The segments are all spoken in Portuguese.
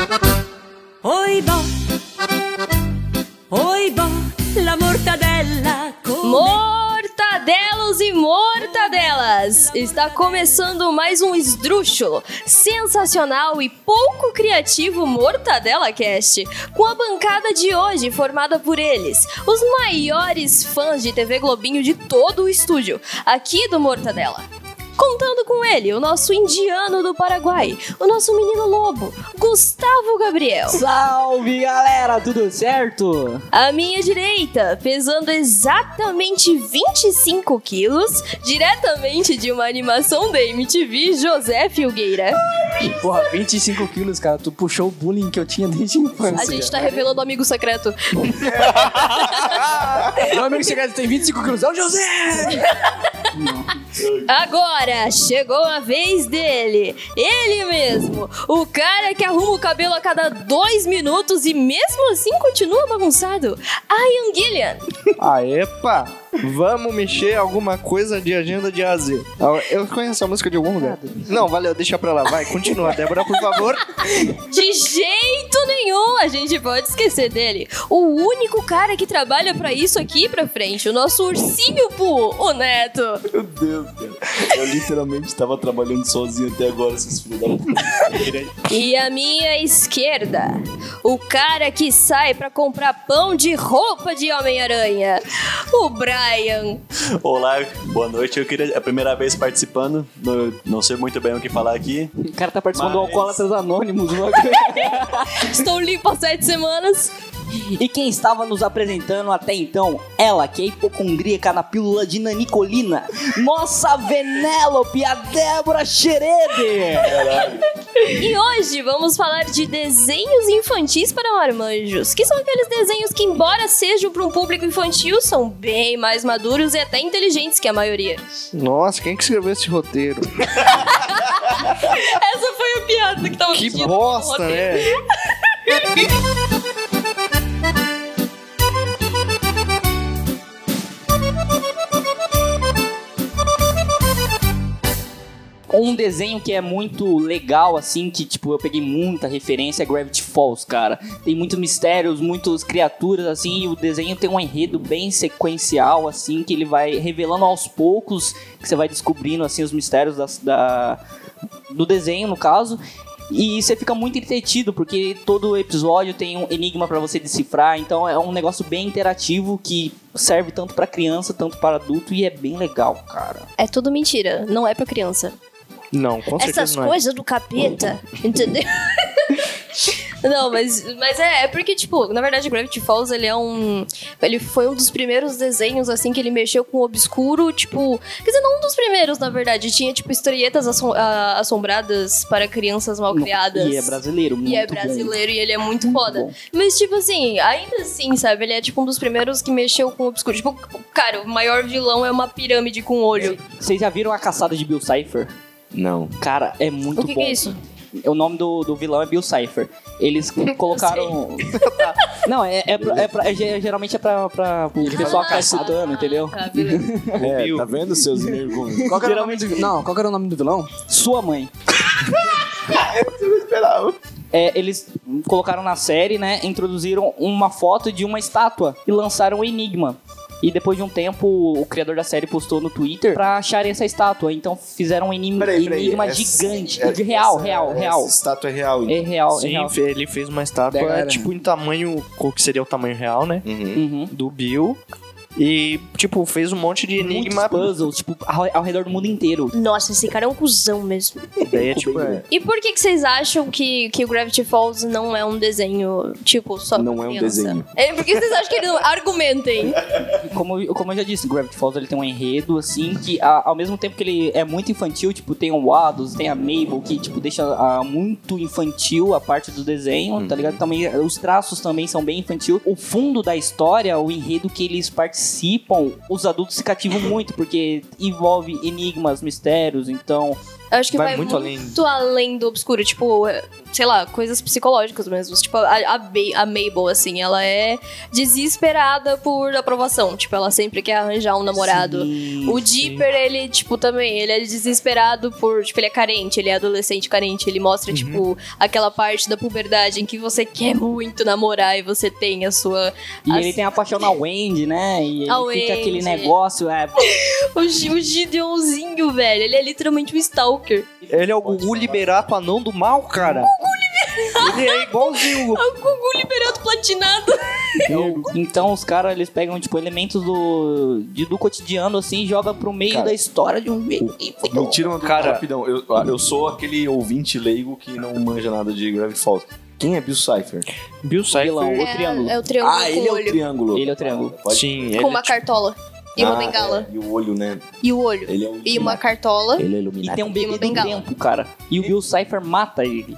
Oi bo, oi bo, la mortadella. Mortadelos e mortadelas! Está começando mais um esdrúxulo, sensacional e pouco criativo Mortadela Cast, com a bancada de hoje formada por eles, os maiores fãs de TV Globinho de todo o estúdio, aqui do Mortadela. Contando com ele, o nosso indiano do Paraguai, o nosso menino lobo, Gustavo Gabriel. Salve galera, tudo certo? À minha direita, pesando exatamente 25 quilos, diretamente de uma animação da MTV, José Filgueira. Porra, 25 quilos, cara, tu puxou o bullying que eu tinha desde a infância. A gente tá revelando o amigo secreto. Meu amigo secreto tem 25 quilos, é o José! Agora chegou a vez dele, ele mesmo, o cara que arruma o cabelo a cada dois minutos e mesmo assim continua bagunçado, Ian Gillian. Ah, epa! Vamos mexer alguma coisa de agenda de AZ. Eu conheço a música de algum lugar. Não, valeu, deixa pra lá. Vai, continua. Débora, por favor. De jeito nenhum a gente pode esquecer dele. O único cara que trabalha pra isso aqui pra frente, o nosso ursinho Poo, o Neto. Meu Deus, cara. Eu literalmente tava trabalhando sozinho até agora, esses filhos da. E a minha esquerda, o cara que sai pra comprar pão de roupa de Homem-Aranha, o Brian. Olá, boa noite. Eu queria. É a primeira vez participando. Não, não sei muito bem o que falar aqui. O cara tá participando do Mas- Alcoólatras Anônimos. mano. Estou limpo há sete semanas. E quem estava nos apresentando até então, ela que é hipocondríaca na pílula de nanicolina, nossa Venélope, a Débora Xerede! E hoje vamos falar de desenhos infantis para marmanjos, que são aqueles desenhos que, embora sejam para um público infantil, são bem mais maduros e até inteligentes que a maioria. Nossa, quem que escreveu esse roteiro? Essa foi a piada que tava Que bosta, né? Um desenho que é muito legal, assim, que, tipo, eu peguei muita referência é Gravity Falls, cara. Tem muitos mistérios, muitas criaturas, assim, e o desenho tem um enredo bem sequencial, assim, que ele vai revelando aos poucos, que você vai descobrindo, assim, os mistérios das- da, do desenho, no caso. E você fica muito entretido, porque todo episódio tem um enigma pra você decifrar, então é um negócio bem interativo que serve tanto pra criança, tanto para adulto, e é bem legal, cara. É tudo mentira, não é pra criança. Não, com certeza Essas não é. coisas do capeta, entendeu? Não, mas, mas é, é porque, tipo, na verdade, Gravity Falls, ele é um... Ele foi um dos primeiros desenhos, assim, que ele mexeu com o obscuro, tipo... Quer dizer, não um dos primeiros, na verdade. Tinha, tipo, historietas assom- ah, assombradas para crianças mal criadas. E é brasileiro, muito E é bom. brasileiro e ele é muito foda. bom. Mas, tipo assim, ainda assim, sabe? Ele é, tipo, um dos primeiros que mexeu com o obscuro. Tipo, cara, o maior vilão é uma pirâmide com olho. Vocês já viram a caçada de Bill Cipher? Não. Cara, é muito O que, bom. que é isso? O nome do, do vilão é Bill Cipher. Eles colocaram. Não, é, é, pra- é pra- é ge- geralmente é pra, pra o pessoal que tá escutando, entendeu? Ah, beleza. É, tá vendo seus nervos? Qual que era o nome do... Não, qual que era o nome do vilão? Sua mãe. Eu esperava. É, eles colocaram na série, né? Introduziram uma foto de uma estátua e lançaram o Enigma. E depois de um tempo, o criador da série postou no Twitter pra acharem essa estátua. Então fizeram um enigma, Peraí, peraí. enigma essa- gigante. é- de real, essa- real, essa real. estátua é real. É real, é Sim, real. fe- ele fez uma estátua, galera. tipo, em tamanho, qual que seria o tamanho real, né? Uhum. Uhum. Do Bill. E, tipo, fez um monte de enigma. Muitos puzzles, tipo, ao, ao redor do mundo inteiro. Nossa, esse cara é um cuzão mesmo. Daí é, tipo, é, E por que, que vocês acham que, que o Gravity Falls não é um desenho, tipo, só Não é um criança? desenho. É, por que vocês acham que ele não... Argumentem. Como, eu- como eu já disse, Gravity Falls ele tem um enredo, assim, que a- ao mesmo tempo que ele é muito infantil, tipo, tem o Waddles, tem a Mabel, que, tipo, deixa ah, muito infantil a parte do desenho, tá ligado? Também, os traços também são bem infantil. O fundo da história, o enredo que eles participam, os adultos se cativam muito, porque envolve enigmas, mistérios, então Eu acho que Vai vai, muito muito, além. além. do obscuro. Tipo, sei lá, coisas psicológicas mesmo. Tipo, a, a, a Mabel, assim, ela é desesperada por aprovação. Tipo, ela sempre quer arranjar um namorado. o Dipper, ele, tipo, também, ele é desesperado por. Tipo, ele é carente, ele é adolescente carente. Ele mostra, tipo, aquela parte da puberdade em que você quer muito namorar e você tem a sua. E a- ele tem a paixão na Wendy, né? E ele A fica aquele Wendy. negócio, é. O, o Gideonzinho, velho. Ele é literalmente um Stalker. Ele é o Gugu Liberato anão do mal, cara. Ele é igualzinho. o- É o Gugu liberado platinado. Então os caras, eles pegam, tipo, elementos do, de- do cotidiano, assim, e jogam pro meio Cara, da história de um jeito. Me tira uma Cara- cara, rapidão. Eu, eu sou aquele ouvinte leigo que não manja nada de Gravity Falls. Quem é Bill Cipher? Bill Vilão, Cipher. o triângulo. É, é o triângulo Ah, com ele é o olho. triângulo. Ele é o triângulo. Pode- Sim, com ele uma cartola. E uma Ah, bengala. é, E o olho, né? E o olho. Ele é o E uma cartola. Ele é E iluminado. tem um E bebê tempo, cara. E o Bill Cipher mata ele.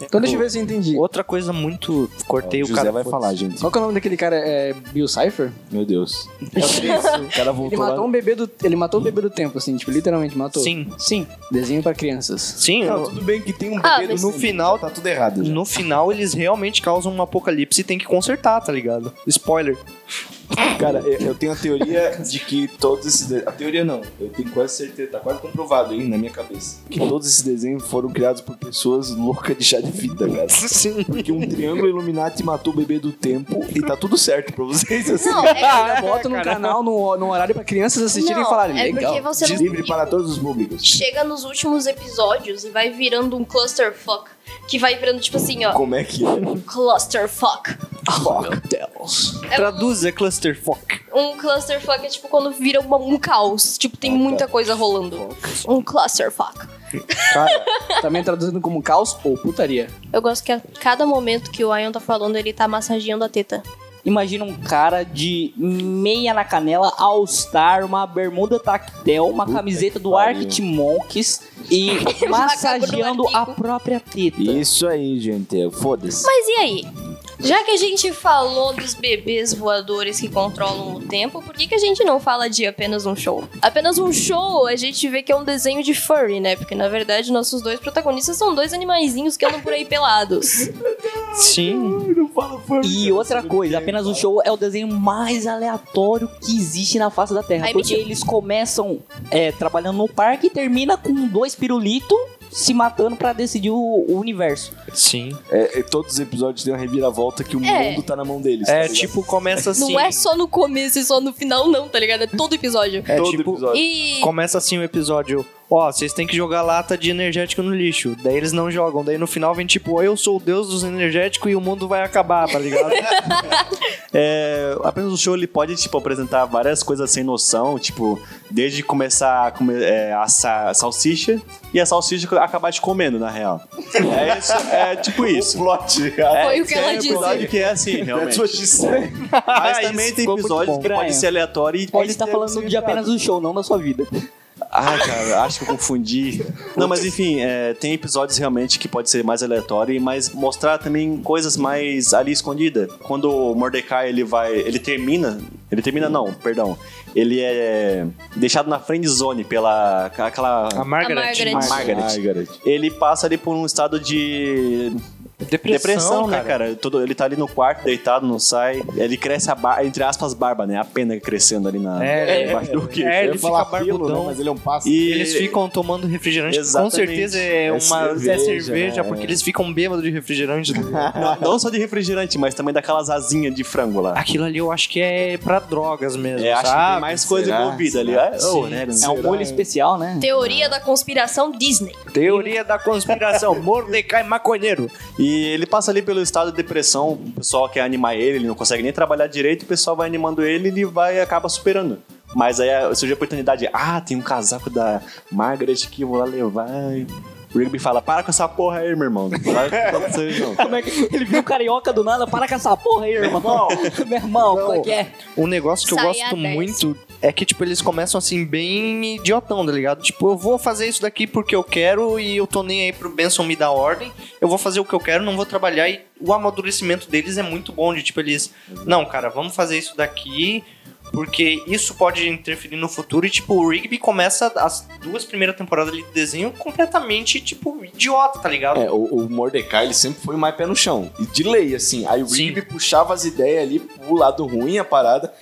Então deixa eu ver se eu entendi. Outra coisa muito. Cortei o o José cara. vai falar, gente. Qual que é o nome daquele cara? É Bill Cipher? Meu Deus. É O cara Ele voltou matou lá. um bebê do. Ele matou um bebê do tempo, assim, tipo, literalmente matou. Sim, Sim. Desenho pra crianças. sim. Não, no- tudo bem que tem um Ah, bebê mas- no final, Tá tudo errado. já. no final eles realmente causam um apocalipse e tem que consertar, tá ligado? Spoiler. Cara, eu, eu tenho a teoria de que todos esses. de- A teoria não, eu tenho quase certeza, tá quase comprovado aí na minha cabeça. Que todos esses desenhos foram criados por pessoas loucas de chá de fita, cara. Sim. Porque um triângulo Illuminati matou o bebê do tempo e tá tudo certo pra vocês. Assim. Não, é, Bota no canal, no, no horário pra crianças assistirem não, e falarem. é Legal. porque você não Livre para todos os públicos. chega nos últimos episódios e vai virando um clusterfuck. Que vai virando, tipo assim, ó. Como é que é? Clusterfuck. É Traduz é clusterfuck. um clusterfuck é tipo quando vira uma- um caos. Tipo, tem muita coisa rolando. Um clusterfuck. Cara, Também traduzindo como caos ou putaria. Eu gosto que a cada momento que o Ion tá falando, ele tá massageando a teta. Imagina um cara de meia na canela, All-Star, uma bermuda tactel, uma camiseta do. Arctic Monkeys e massageando a própria teta. Isso aí, gente. Foda-se. Mas e aí? Já que a gente falou dos bebês voadores que controlam o tempo, por que, que a gente não fala de apenas um show? Apenas um show, a gente vê que é um desenho de furry, né? Porque na verdade nossos dois protagonistas são dois animaizinhos que andam por aí pelados. sim. E outra coisa, apenas um show é o desenho mais aleatório que existe na face da Terra. Ai, porque eles começam é, trabalhando no parque e termina com dois pirulitos se matando pra decidir o, o universo. Sim. É, é, todos os episódios têm uma reviravolta que o É. mundo tá na mão deles. tá É, ligado? tipo, começa assim. Não é só no começo e só no final, não, tá ligado? É todo episódio. É, todo tipo, episódio. E. Começa assim o episódio. Ó, vocês têm que jogar lata de energético no lixo. Daí eles não jogam. Daí no final vem tipo, eu sou o deus dos energéticos e o mundo vai acabar, tá ligado? É, apenas o show ele pode tipo apresentar várias coisas sem noção, tipo desde começar a comer é, assar salsicha e a salsicha acabar te comendo na real. É isso, é tipo isso. Plot. Foi o que ela Tem disse. episódio que é assim, That's realmente. said. Mas isso também tem ficou muito episódios bom. que pode ser aleatório e Pode pode estar ter falando de significado. apenas um show, não da sua vida. Ah, cara, acho que eu confundi. Não, mas enfim, é, tem episódios realmente que pode ser mais aleatório, mas mostrar também coisas mais ali escondidas. Quando o Mordecai ele vai, ele termina, ele termina não, perdão. Ele é deixado na friend zone pela aquela A Margaret. A Margaret. a Margaret. Margaret. Ele passa ali por um estado de Depressão, depressão, né, cara. cara? Todo, ele tá ali no quarto, deitado, não sai. Ele cresce a barba, entre aspas, barba, né? A pena crescendo ali na, É, embaixo do queixo. É, Eu ele fica pelo, barbudão. né? Mas ele é um pássaro. E Eles ficam tomando refrigerante. Com Exatamente. certeza é É uma cerveja, é cerveja, né? porque eles ficam bêbados de refrigerante. Não, não só de refrigerante, mas também daquelas asinhas de frango lá. Aquilo ali eu acho que é pra drogas mesmo, É, acho que sabe? tem mais coisa Será? envolvida ali. É, oh, né? É um molho especial, né? Teoria da conspiração Disney. Teoria da conspiração, Mordecai maconheiro. E ele passa ali pelo estado de depressão, o pessoal quer animar ele, ele não consegue nem trabalhar direito, o pessoal vai animando ele e ele vai e acaba superando. Mas aí surge a oportunidade, ah, tem um casaco da Margaret que eu vou lá levar. E O Rigby fala, para com essa porra aí, meu irmão. Como é que ele viu o carioca do nada? Para com essa porra aí, irmão. Meu irmão, como é que é? Um negócio que eu gosto 10. muito é que, tipo, eles começam assim, bem idiotão, tá ligado? Tipo, eu vou fazer isso daqui porque eu quero e eu tô nem aí pro Benson me dar ordem. Eu vou fazer o que eu quero, não vou trabalhar. E o amadurecimento deles é muito bom, de tipo, eles... Não, cara, vamos fazer isso daqui Porque isso pode interferir no futuro e, tipo, o Rigby começa as duas primeiras temporadas ali de desenho completamente, tipo, idiota, tá ligado? É, o, o Mordecai, ele sempre foi mais pé no chão. E de lei, assim. Aí o Sim. Rigby puxava as ideias ali pro lado ruim, a parada.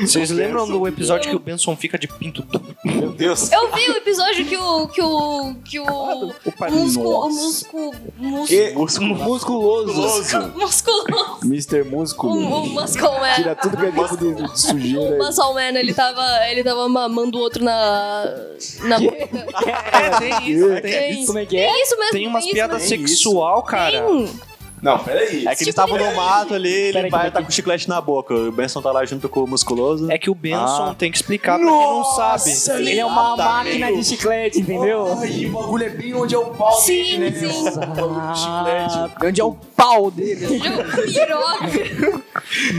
Vocês lembram do episódio que o Benson fica de pinto duro? Meu Deus. Eu vi o episódio que o. que o. que o. O Músculo. O. Que? Musculoso. Musculoso. Mr. O, Músculo. o Muscle Man. Tira tudo que é tipo de, de sujeira. O. Muscle Man, ele tava, ele tava mamando o outro na. na boca. É, tem isso, Tem, Como é que é? tem isso mesmo. Tem umas isso piadas sexual, cara. Tem. Não, peraí. É que eles estavam no mato ali, ele Peraí, vai estar com chiclete na boca. O Benson tá lá junto com o musculoso. É que o Benson Ah. tem que explicar pra quem não sabe. Ele é uma Exatamente. máquina de chiclete, entendeu? Ai, o bagulho é bem onde é o pau Sim, dele, né? sim. De chiclete. Onde é o pau dele? Piroca.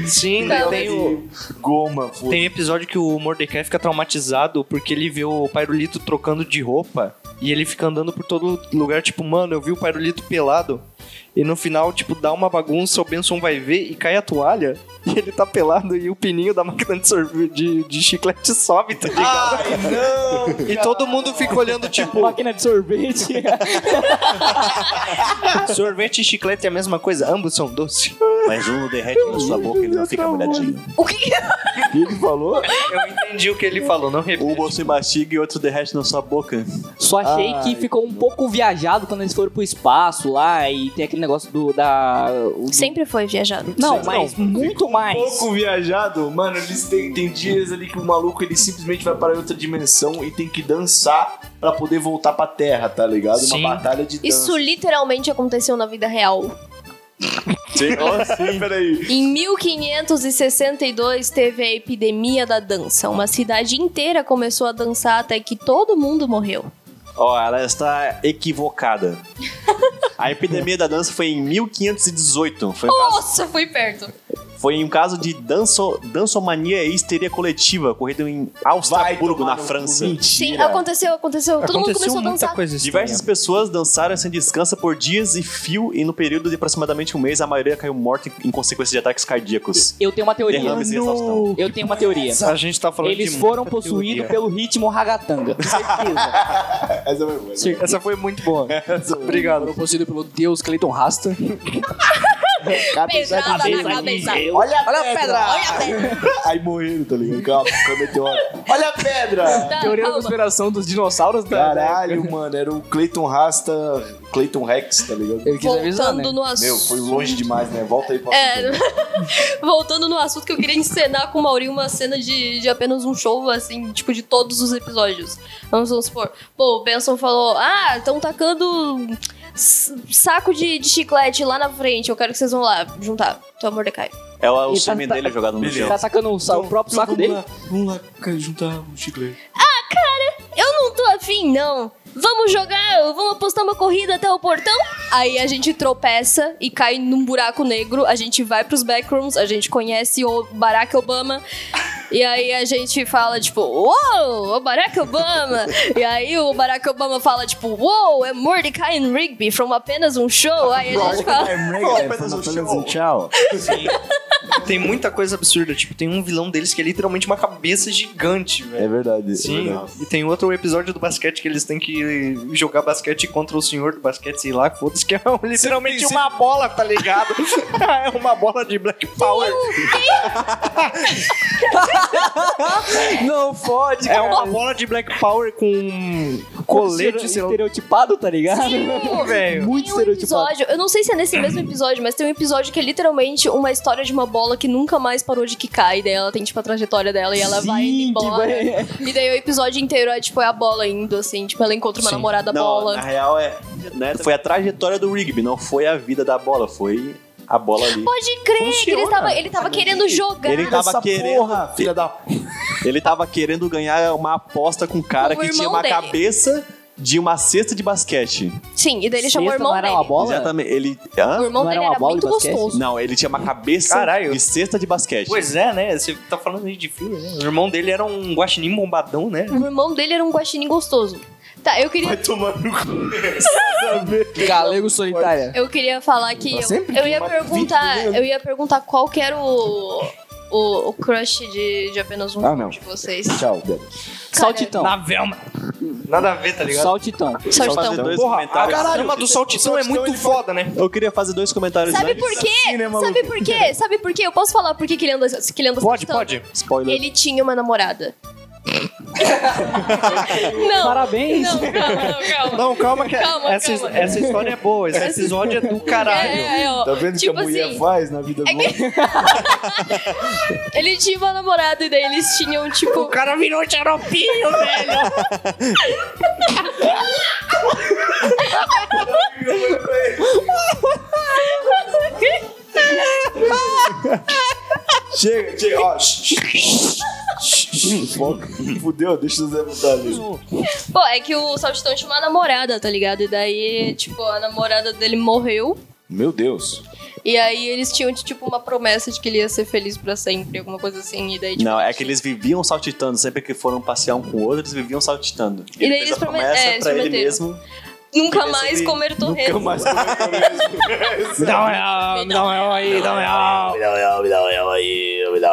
Sim, Tá. tem o... Goma, foda Tem episódio que o Mordecai fica traumatizado porque ele vê o Pairulito trocando de roupa e ele fica andando por todo lugar, tipo, mano, eu vi o Pairulito pelado. E no final, tipo, dá uma bagunça, o Benson vai ver e cai a toalha. E ele tá pelado e o pininho da máquina de, sorvete, de, de chiclete sobe, tá ligado? Ai, não! e todo mundo fica olhando, tipo, Máquina de sorvete. sorvete e chiclete é a mesma coisa, ambos são doces. Mas um derrete na sua boca ele não fica molhadinho. O que? O que ele falou? Eu entendi o que ele falou, não repete. Um você mastiga e outro derrete na sua boca. Só achei Ai. que ficou um pouco viajado quando eles foram pro espaço lá e tem aquele negócio do da. o- Sempre foi viajado. Não, mas muito mais. pouco viajado, mano, eles têm, tem dias ali que o maluco ele simplesmente vai para outra dimensão e tem que dançar pra poder voltar pra terra, tá ligado? Sim. Uma batalha de dança. Isso literalmente aconteceu na vida real. Sim, Sim, peraí. Em 1562 teve a epidemia da dança. Uma cidade inteira começou a dançar até que todo mundo morreu. Ó, ela está equivocada. A epidemia da dança foi em 1518. Foi Nossa, fui perto. Foi um caso de danço, dançomania e histeria coletiva ocorrido em Augsburgo, na França. Sim, aconteceu, aconteceu. Todo mundo começou a muita dançar. Diversas pessoas dançaram sem descanso por dias e fio, e no período de aproximadamente um mês, a maioria caiu morta em consequência de ataques cardíacos. Eu tenho uma teoria. Derrames e exaustão. Eu tenho uma teoria. A gente tá falando Eles de foram possuídos pelo ritmo ragatanga. Certeza. Essa foi boa. essa foi Essa foi muito boa. Obrigado. Foram possuídos pelo deus Clayton Rasta. Pedrada na Cabeça cabeça. de Olha a Olha a pedra! pedra! Olha a pedra. Aí morreram, tá ligado? Calma, meteoro. Olha a pedra! Tá, Teoria da calma. conspiração dos dinossauros da. Caralho, mano, era o Clayton Rasta, Clayton Rex, tá ligado? Ele quis avisar, Voltando né? no assunto. Meu, foi longe demais, né? Volta aí pra É, voltando no assunto que eu queria encenar com o Maurinho uma cena de, de apenas um show, assim, tipo, de todos os episódios. Vamos, vamos supor. Pô, o Benson falou: Ah, estão tacando saco de, de chiclete lá na frente. Eu quero que vocês vão lá juntar. Então, Mordecai. É o, o tá- sêmen tá- dele jogado no chão. Tá sacando o, sa- o próprio saco dele? Vamos lá, juntar um chiclete. Eu não tô afim, não. Vamos jogar, vamos apostar uma corrida até o portão? Aí a gente tropeça e cai num buraco negro. A gente vai pros backrooms, a gente conhece o Barack Obama. E aí a gente fala, tipo, uou, o Barack Obama. E aí o Barack Obama fala, tipo, uou, é Mordecai and Rigby from apenas um show. Aí a gente fala. Tchau. Tem muita coisa absurda. Tipo, tem um vilão deles que é literalmente uma cabeça gigante, velho. É verdade. é Sim, verdade. e tem outro episódio do basquete que eles têm que jogar basquete contra o senhor do basquete, sei lá, foda-se, que é literalmente uma bola, tá ligado? é uma bola de Black Power. Não fode, É uma bola de Black Power com colete, estereotipado, tá ligado? velho. Muito um estereotipado. episódio, eu não sei se é nesse mesmo episódio, mas tem um episódio que é literalmente uma história de uma bola que nunca mais parou de quicar. E daí ela tem, tipo, a trajetória dela e ela vai Sim, indo que embora. vai- E daí o episódio inteiro é, tipo, é a bola indo, assim. Tipo, ela encontra uma namorada Não, bola. na real é. né, foi a trajetória do Rigby, não foi a vida da bola, foi a bola ali. Pode crer que ele tava, ele tava querendo jogar. Ele tava Essa querendo. porra, filha da... Ele tava querendo ganhar uma aposta com um cara o que tinha uma dele. cabeça de uma cesta de basquete. Sim, e daí ele chamou o irmão não era dele. uma bola? Exatamente. Ele. O Hã? irmão Não dele era uma era bola muito de basquete? gostoso. Não, ele tinha uma cabeça Caralho. de cesta de basquete. Pois é, né? Você tá falando aí de filme, né? O irmão dele era um guaxinim bombadão, né? O irmão dele era um guaxinim gostoso. Tá, eu queria, Vai tomar no cu. Galego solitária. eu queria falar que eu, eu ia perguntar, né? eu ia perguntar qual que era o o, o crush de, de apenas um Ah, não. de vocês. Tchau, Débora. Saltitão. Na Velma. Nada a ver, tá ligado? Saltitão. fazer Saltitão. dois Porra, comentários. trama do Saltitão é muito foda, né? Eu queria fazer dois comentários Sabe antes. por quê? Sabe por quê? Sabe por quê? Eu posso falar por que que ele anda, que ele anda Pode, saltitando? pode. Spoiler. Ele tinha uma namorada. não. Parabéns. Não, calma, não, calma. Não, calma que Calma, essa, calma. essa história é boa. Esse episódio é do caralho. É, é. Tá vendo o tipo que a mulher assim, faz na vida é boa? ele tinha uma namorada e daí eles tinham, tipo... O cara virou xaropinho, velho. Chega, chega, ó. Foca. Fudeu, deixa o Zé botar ali. Pô, é que o Saltitão tinha uma namorada, tá ligado? E daí, tipo, a namorada dele morreu. Meu Deus. E aí eles tinham, tipo, uma promessa de que ele ia ser feliz pra sempre, alguma coisa assim. E daí, tipo, Não, é que eles viviam saltitando. Sempre que foram passear um com o outro, eles viviam saltitando. E daí fez eles a promet- promessa é, eles pra ele prometeram. mesmo. Nunca mais comer torresmo. Nunca mais comeu mesmo. Dá um real, dá um real aí, dá um real.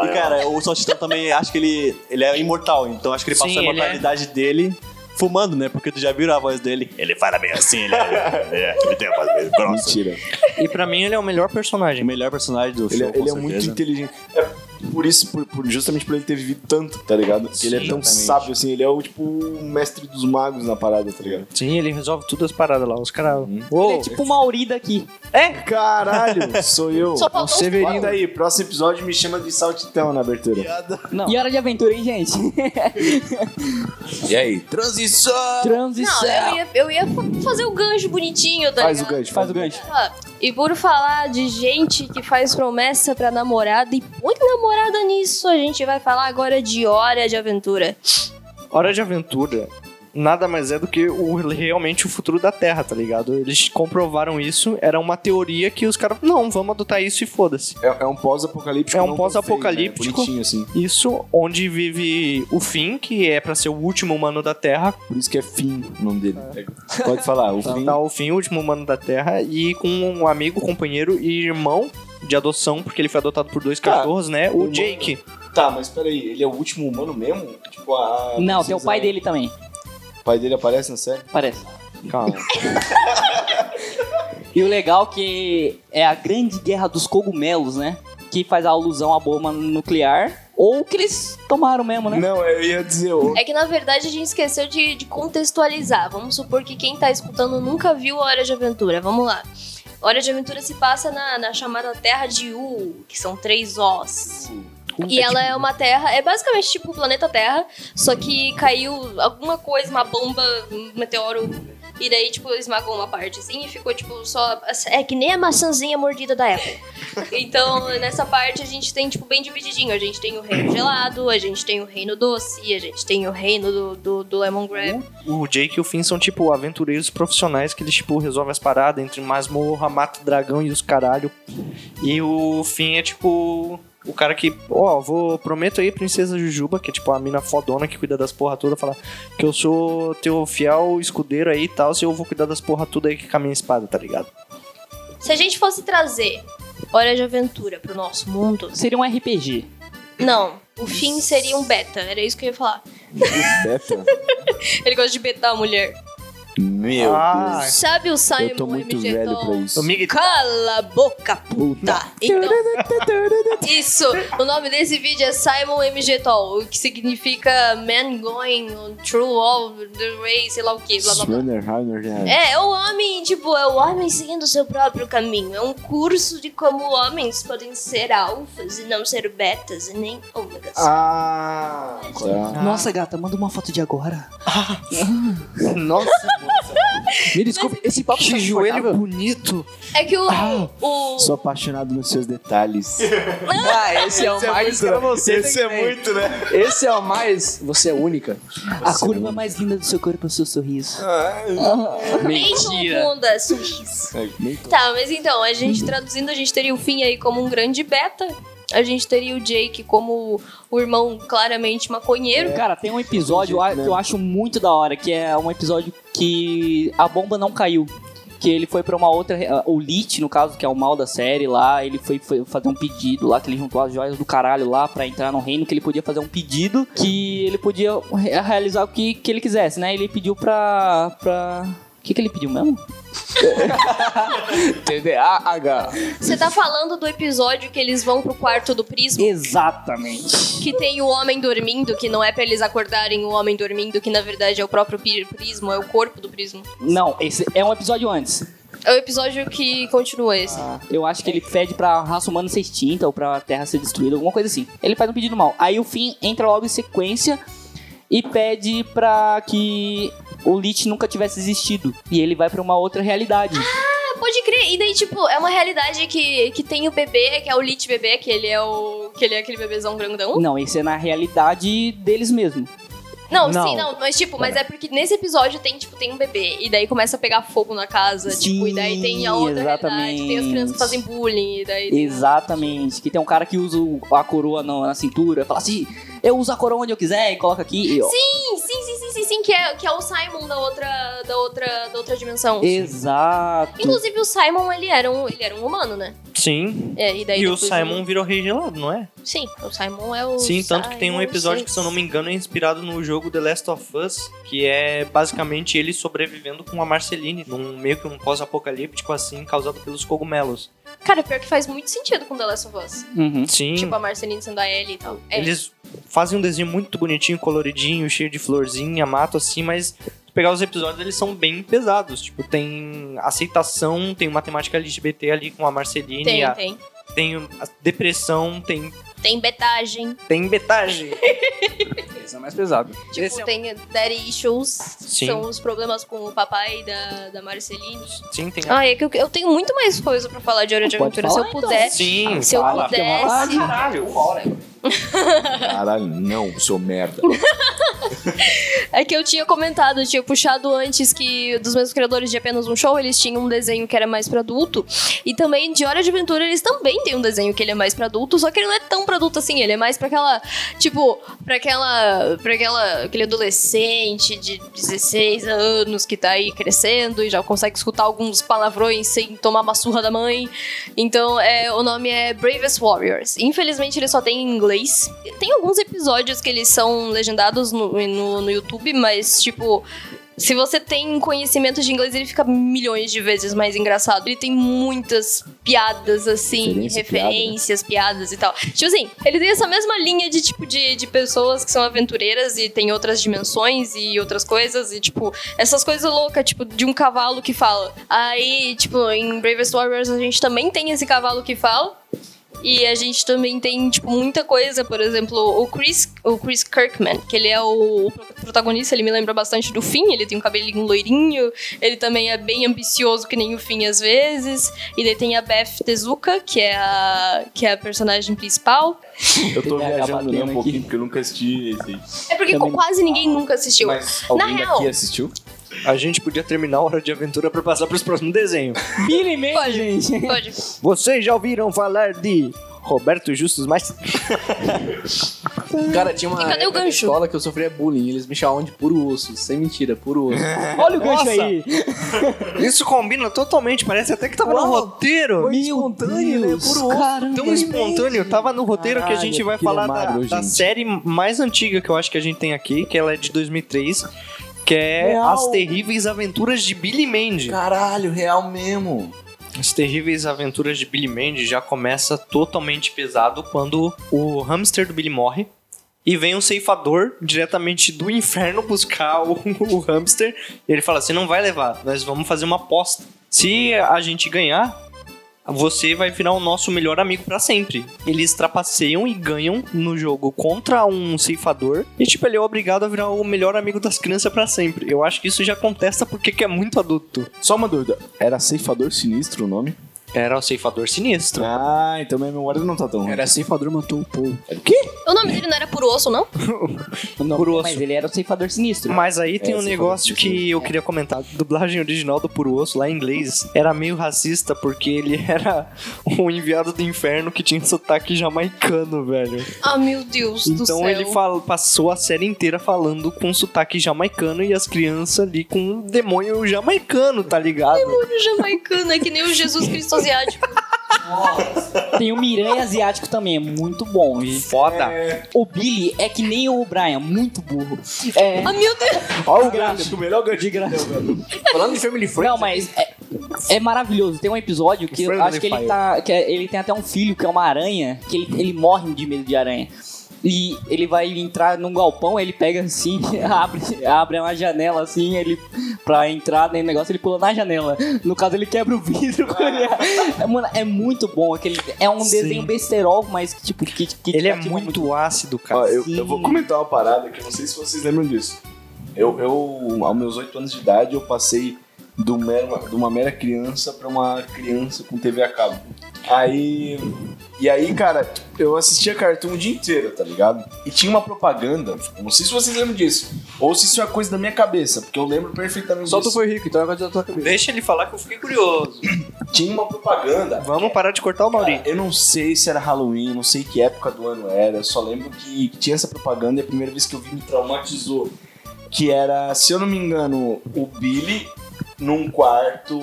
E cara, o saltitão também, acho que ele, ele é imortal. Então acho que ele Sim, passou a ele é. imortalidade dele fumando, né? Porque tu já viu a voz dele. Ele fala bem assim, ele, é, ele tem a voz meio grossa. Mentira. E pra mim ele é o melhor O personagem. melhor personagem do Ele, show, é- ele com é muito certeza. inteligente. É por isso, por, por- justamente por ele ter vivido tanto, tá ligado? Que ele é Sim, tão exatamente. sábio assim. Ele é o, tipo, o mestre dos magos na parada, tá ligado? Sim, ele resolve tudo as paradas lá. Os caras. Ele Uou. é tipo uma Mauri daqui. Caralho, sou eu. Só faltou o Severino povos. aí, próximo episódio me chama de saltitão na abertura. Não. E hora de aventura, hein, gente? E aí? Transição! Não, Transição. eu ia, eu ia fa- fazer o gancho bonitinho, tá Faz o ligado? gancho. Faz o gancho. Ah, E por falar de gente que faz promessa pra namorada e põe namorada nisso, a gente vai falar agora de Hora de Aventura. Hora de Aventura nada mais é do que o, realmente o futuro da Terra, tá ligado? Eles comprovaram isso, era uma teoria que os caras, não, vamos adotar isso e foda-se. É, é um pós-apocalíptico. É um não pós-apocalíptico. né? Bonitinho assim. Isso onde vive o Finn, que é pra ser o último humano da Terra. Por isso que é Finn o nome dele. Pode falar, o Finn. Tá o Finn, o último humano da Terra, e com um amigo, companheiro e irmão de adoção, porque ele foi adotado por dois Tá. cachorros, né? O Irmão. Jake. Tá, mas peraí, ele é o último humano mesmo? Tipo, a. Não, tem o pai dele também. O pai dele aparece na série? Parece. Calma. E o legal que é a grande guerra dos cogumelos, né? Que faz a alusão à bomba nuclear. Ou que eles tomaram mesmo, né? Não, eu ia dizer. o- É que na verdade a gente esqueceu de, de contextualizar. Vamos supor que quem tá escutando nunca viu a Hora de Aventura. Vamos lá. Hora de Aventura se passa na, na chamada Terra de U, que são três Os. E ela é uma terra, é basicamente tipo o planeta Terra, só que caiu alguma coisa, uma bomba, um meteoro, e daí, tipo, esmagou uma parte assim e ficou, tipo, só. É que nem a maçãzinha mordida da Apple. Então, nessa parte a gente tem, tipo, bem divididinho. A gente tem o reino gelado, a gente tem o reino doce, a gente tem o reino do, do, do Lemon Grab. O Jake e o Finn são, tipo, aventureiros profissionais que eles, tipo, resolvem as paradas entre masmorra, mata dragão e os caralho. E o Finn é, tipo, o cara que, ó, vou, prometo aí, Princesa Jujuba, que é, tipo, a mina fodona que cuida das porra toda, falar que eu sou teu fiel escudeiro aí e tal, se eu vou cuidar das porra tudo aí que com a minha espada, tá ligado? Se a gente fosse trazer Hora de Aventura pro nosso mundo, Seria um RPG. não. O fim seria um beta, era isso que eu ia falar. Beta. Ele gosta de betar a mulher. Meu Ah, Deus. Sabe o Simon Eu tô muito MG velho pra isso. Mig Cala a boca, puta! Então, isso, o nome desse vídeo é Simon MG Tall, o que significa Man Going Through All the Way, sei lá o que, blá blá blá. É, é o homem, tipo, é o homem seguindo o seu próprio caminho. É um curso de como homens podem ser alfas e não ser betas e nem ômegas. Ah, tá. Nossa, gata, manda uma foto de agora. Nossa, Me desculpe, esse papo que tá joelho bonito. É que o. o Sou apaixonado nos seus detalhes. Ah, esse é o mais pra você. Esse é muito, né? Esse é o mais. Você é única. A curva mais linda do seu corpo é o seu sorriso. Nem todo mundo é sorriso. Tá, mas então, a gente traduzindo, a gente teria o Finn aí como um grande beta. A gente teria o Jake como o irmão claramente maconheiro. Cara, tem um episódio a- que eu acho muito da hora, que é um episódio que a bomba não caiu. que ele foi pra uma outra. O Lich, no caso, que é o mal da série lá, ele foi, foi fazer um pedido lá, que ele juntou as joias do caralho lá pra entrar no reino, que ele podia fazer um pedido que ele podia re- realizar o que, que ele quisesse, né? Ele pediu pra. pra... O que, que ele pediu mesmo? TDAH. Você tá falando do episódio que eles vão pro quarto do prisma? Exatamente. Que tem o homem dormindo, que não é pra eles acordarem o homem dormindo, que na verdade é o próprio prisma, é o corpo do prisma. Não, esse é um episódio antes. É o episódio que continua esse. Eu acho que ele pede pra raça humana ser extinta ou pra terra ser destruída, alguma coisa assim. Ele faz um pedido mal. Aí o Finn entra logo em sequência e pede pra que o Lich nunca tivesse existido. E ele vai pra uma outra realidade. Ah, pode crer. E daí, tipo, é uma realidade que, que tem o bebê, que é o Lich bebê, que ele é o. que ele é aquele bebezão grandão. Não, esse é na realidade deles mesmo. Não, Não. sim, não, mas tipo, mas é porque nesse episódio tem, tipo, tem um bebê, e daí começa a pegar fogo na casa, tipo, e daí tem a outra realidade, tem as crianças exatamente. que fazem bullying, e daí tem- Exatamente. Que tem um cara que usa a coroa na, na cintura, fala assim: eu uso a coroa onde eu quiser e coloca aqui. E, ó, Sim, sim, sim, sim, sim, sim, que é, que é o Simon da outra, da outra, da outra dimensão. Exato. Inclusive o Simon, ele era um, ele era um humano, né? Sim. É, e daí E o Simon virou rei gelado, não é? Sim, o Simon é o Sim, tanto que tem um episódio que, se eu não me engano, é inspirado no jogo The Last of Us, que é basicamente ele sobrevivendo com a Marceline, num meio que um pós-apocalíptico assim, causado pelos cogumelos. Cara, pior que faz muito sentido com The Last of Us. Uhum. Sim. Tipo, a Marceline sendo a Ellie e tal. É. Eles fazem um desenho muito bonitinho, coloridinho, cheio de florzinha, mato assim, mas se pegar os episódios, eles são bem pesados. Tipo, tem aceitação, tem uma temática LGBT ali com a Marceline, Tem, a- tem. tem a depressão, tem, Tem betagem. tem betagem. É mais pesado. Tipo, Esse é- tem daddy issues. Sim. São os problemas com o papai da, da Marceline. Sim, tem a... Ah, é que eu, eu tenho muito mais coisa pra falar de Hora de Aventura. Se eu então. puder. Sim, Se eu fala. pudesse. Caralho, não, seu merda. É que eu tinha comentado, eu tinha puxado antes que dos meus criadores de apenas um show, eles tinham um desenho que era mais pra adulto. E também de Hora de Aventura, eles também têm um desenho que ele é mais pra adulto, só que ele não é tão pra adulto assim, ele é mais pra aquela, tipo, pra aquela, pra aquela, aquele adolescente de 16 anos que tá aí crescendo e já consegue escutar alguns palavrões sem tomar uma surra da mãe. Então, é, o nome é Bravest Warriors. Infelizmente, ele só tem em inglês. Tem alguns episódios que eles são legendados no, no, no YouTube, mas, tipo. Se você tem conhecimento de inglês, ele fica milhões de vezes mais engraçado. Ele tem muitas piadas, assim, Referência, referências, piadas e tal. Tipo assim, ele tem essa mesma linha de tipo de, de pessoas que são aventureiras e tem outras dimensões e outras coisas. E, tipo, essas coisas loucas, tipo, de um cavalo que fala. Aí, tipo, em Bravest Warriors a gente também tem esse cavalo que fala. E a gente também tem, tipo, muita coisa. Por exemplo, o Chris, o Chris Kirkman, que ele é o, o pro- protagonista, ele me lembra bastante do Finn. Ele tem um cabelinho loirinho. Ele também é bem ambicioso, que nem o Finn às vezes. E daí tem a Beth Tezuka, que é a, que é a personagem principal. Eu tô viajando né, um aqui. pouquinho porque eu nunca assisti esse. É porque Também- quase ninguém nunca assistiu. Mas Na alguém real, daqui assistiu? A gente podia terminar a hora de aventura pra passar pros próximos desenhos. Billy Mandy, gente. pode. Vocês já ouviram falar de Roberto Justus mais? Cara, tinha uma E cadê o gancho? escola que eu sofria bullying. Eles me chamavam de puro osso. Sem mentira, puro osso. Olha o gancho Nossa. aí. Isso combina totalmente, parece até que tava no Uau. roteiro. Foi espontâneo, né? Puro osso. Caramba. Tão espontâneo, tava no roteiro que a Caralho, gente vai é falar da, magro, da gente. série mais antiga que eu acho que a gente tem aqui, que ela é de 2003, que é Real. As Terríveis Aventuras de Billy Mandy. Caralho, real mesmo. As Terríveis Aventuras de Billy Mandy já começa totalmente pesado quando o hamster do Billy morre. E vem um ceifador diretamente do inferno buscar o, o hamster. E ele fala: Você não vai levar, nós vamos fazer uma aposta. Se a gente ganhar, você vai virar o nosso melhor amigo pra sempre. Eles trapaceiam e ganham no jogo contra um ceifador. E, tipo, ele é obrigado a virar o melhor amigo das crianças pra sempre. Eu acho que isso já contesta porque que é muito adulto. Só uma dúvida. Era Ceifador Sinistro o nome? Era o ceifador sinistro. Ah, então minha memória não tá tão ruim. Era ceifador, matou o povo. O nome dele não era Puro Osso, não? Não, Puro osso. mas ele era o ceifador sinistro. Mas aí tem É, um negócio que eu queria comentar. A dublagem original do Puro Osso, lá em inglês, era meio racista porque ele era o enviado do inferno que tinha sotaque jamaicano, velho. Ah, meu Deus do céu. Então ele fala- passou a série inteira falando com sotaque jamaicano e as crianças ali com um demônio jamaicano, tá ligado? O jamaicano é que nem o Jesus Cristo asiático. Tem o Miranha asiático também, é muito bom. gente. Foda. O Billy é que nem o Brian, muito burro. É, Ah, meu Deus. Olha o gancho, o melhor gancho de graça. Falando de Family Friends, Não, mas é, é maravilhoso. Tem um episódio que eu Friendly acho que ele Fire. tá. Que é- ele tem até um filho que é uma aranha, que ele, ele morre de medo de aranha. E ele vai entrar num galpão, ele pega assim, abre, abre uma janela assim, ele pra entrar no negócio, ele pula na janela. No caso, ele quebra o vidro. quando ele- é, mano, é muito bom. Aquele, é um Sim. desenho besterol, mas que, tipo, que, que Ele é cativa muito ácido, Ó, cara. eu, eu vou comentar uma parada que eu não sei se vocês lembram disso. Eu, eu aos meus 8 anos de idade, eu passei do mero, de uma mera criança pra uma criança com TV a cabo. Aí. E aí, cara, eu assistia cartoon o dia inteiro, tá ligado? E tinha uma propaganda, eu não sei se vocês lembram disso, ou se isso é uma coisa da minha cabeça, porque eu lembro perfeitamente só tu disso. foi rico, então agora da tua cabeça. Deixa ele falar que eu fiquei curioso. Tinha uma propaganda Vamos parar de cortar o Mauri. Cara, eu não sei se era Halloween, não sei que época do ano era, eu só lembro que tinha essa propaganda e a primeira vez que eu vi me traumatizou. Que era, se eu não me engano, o Billy num quarto,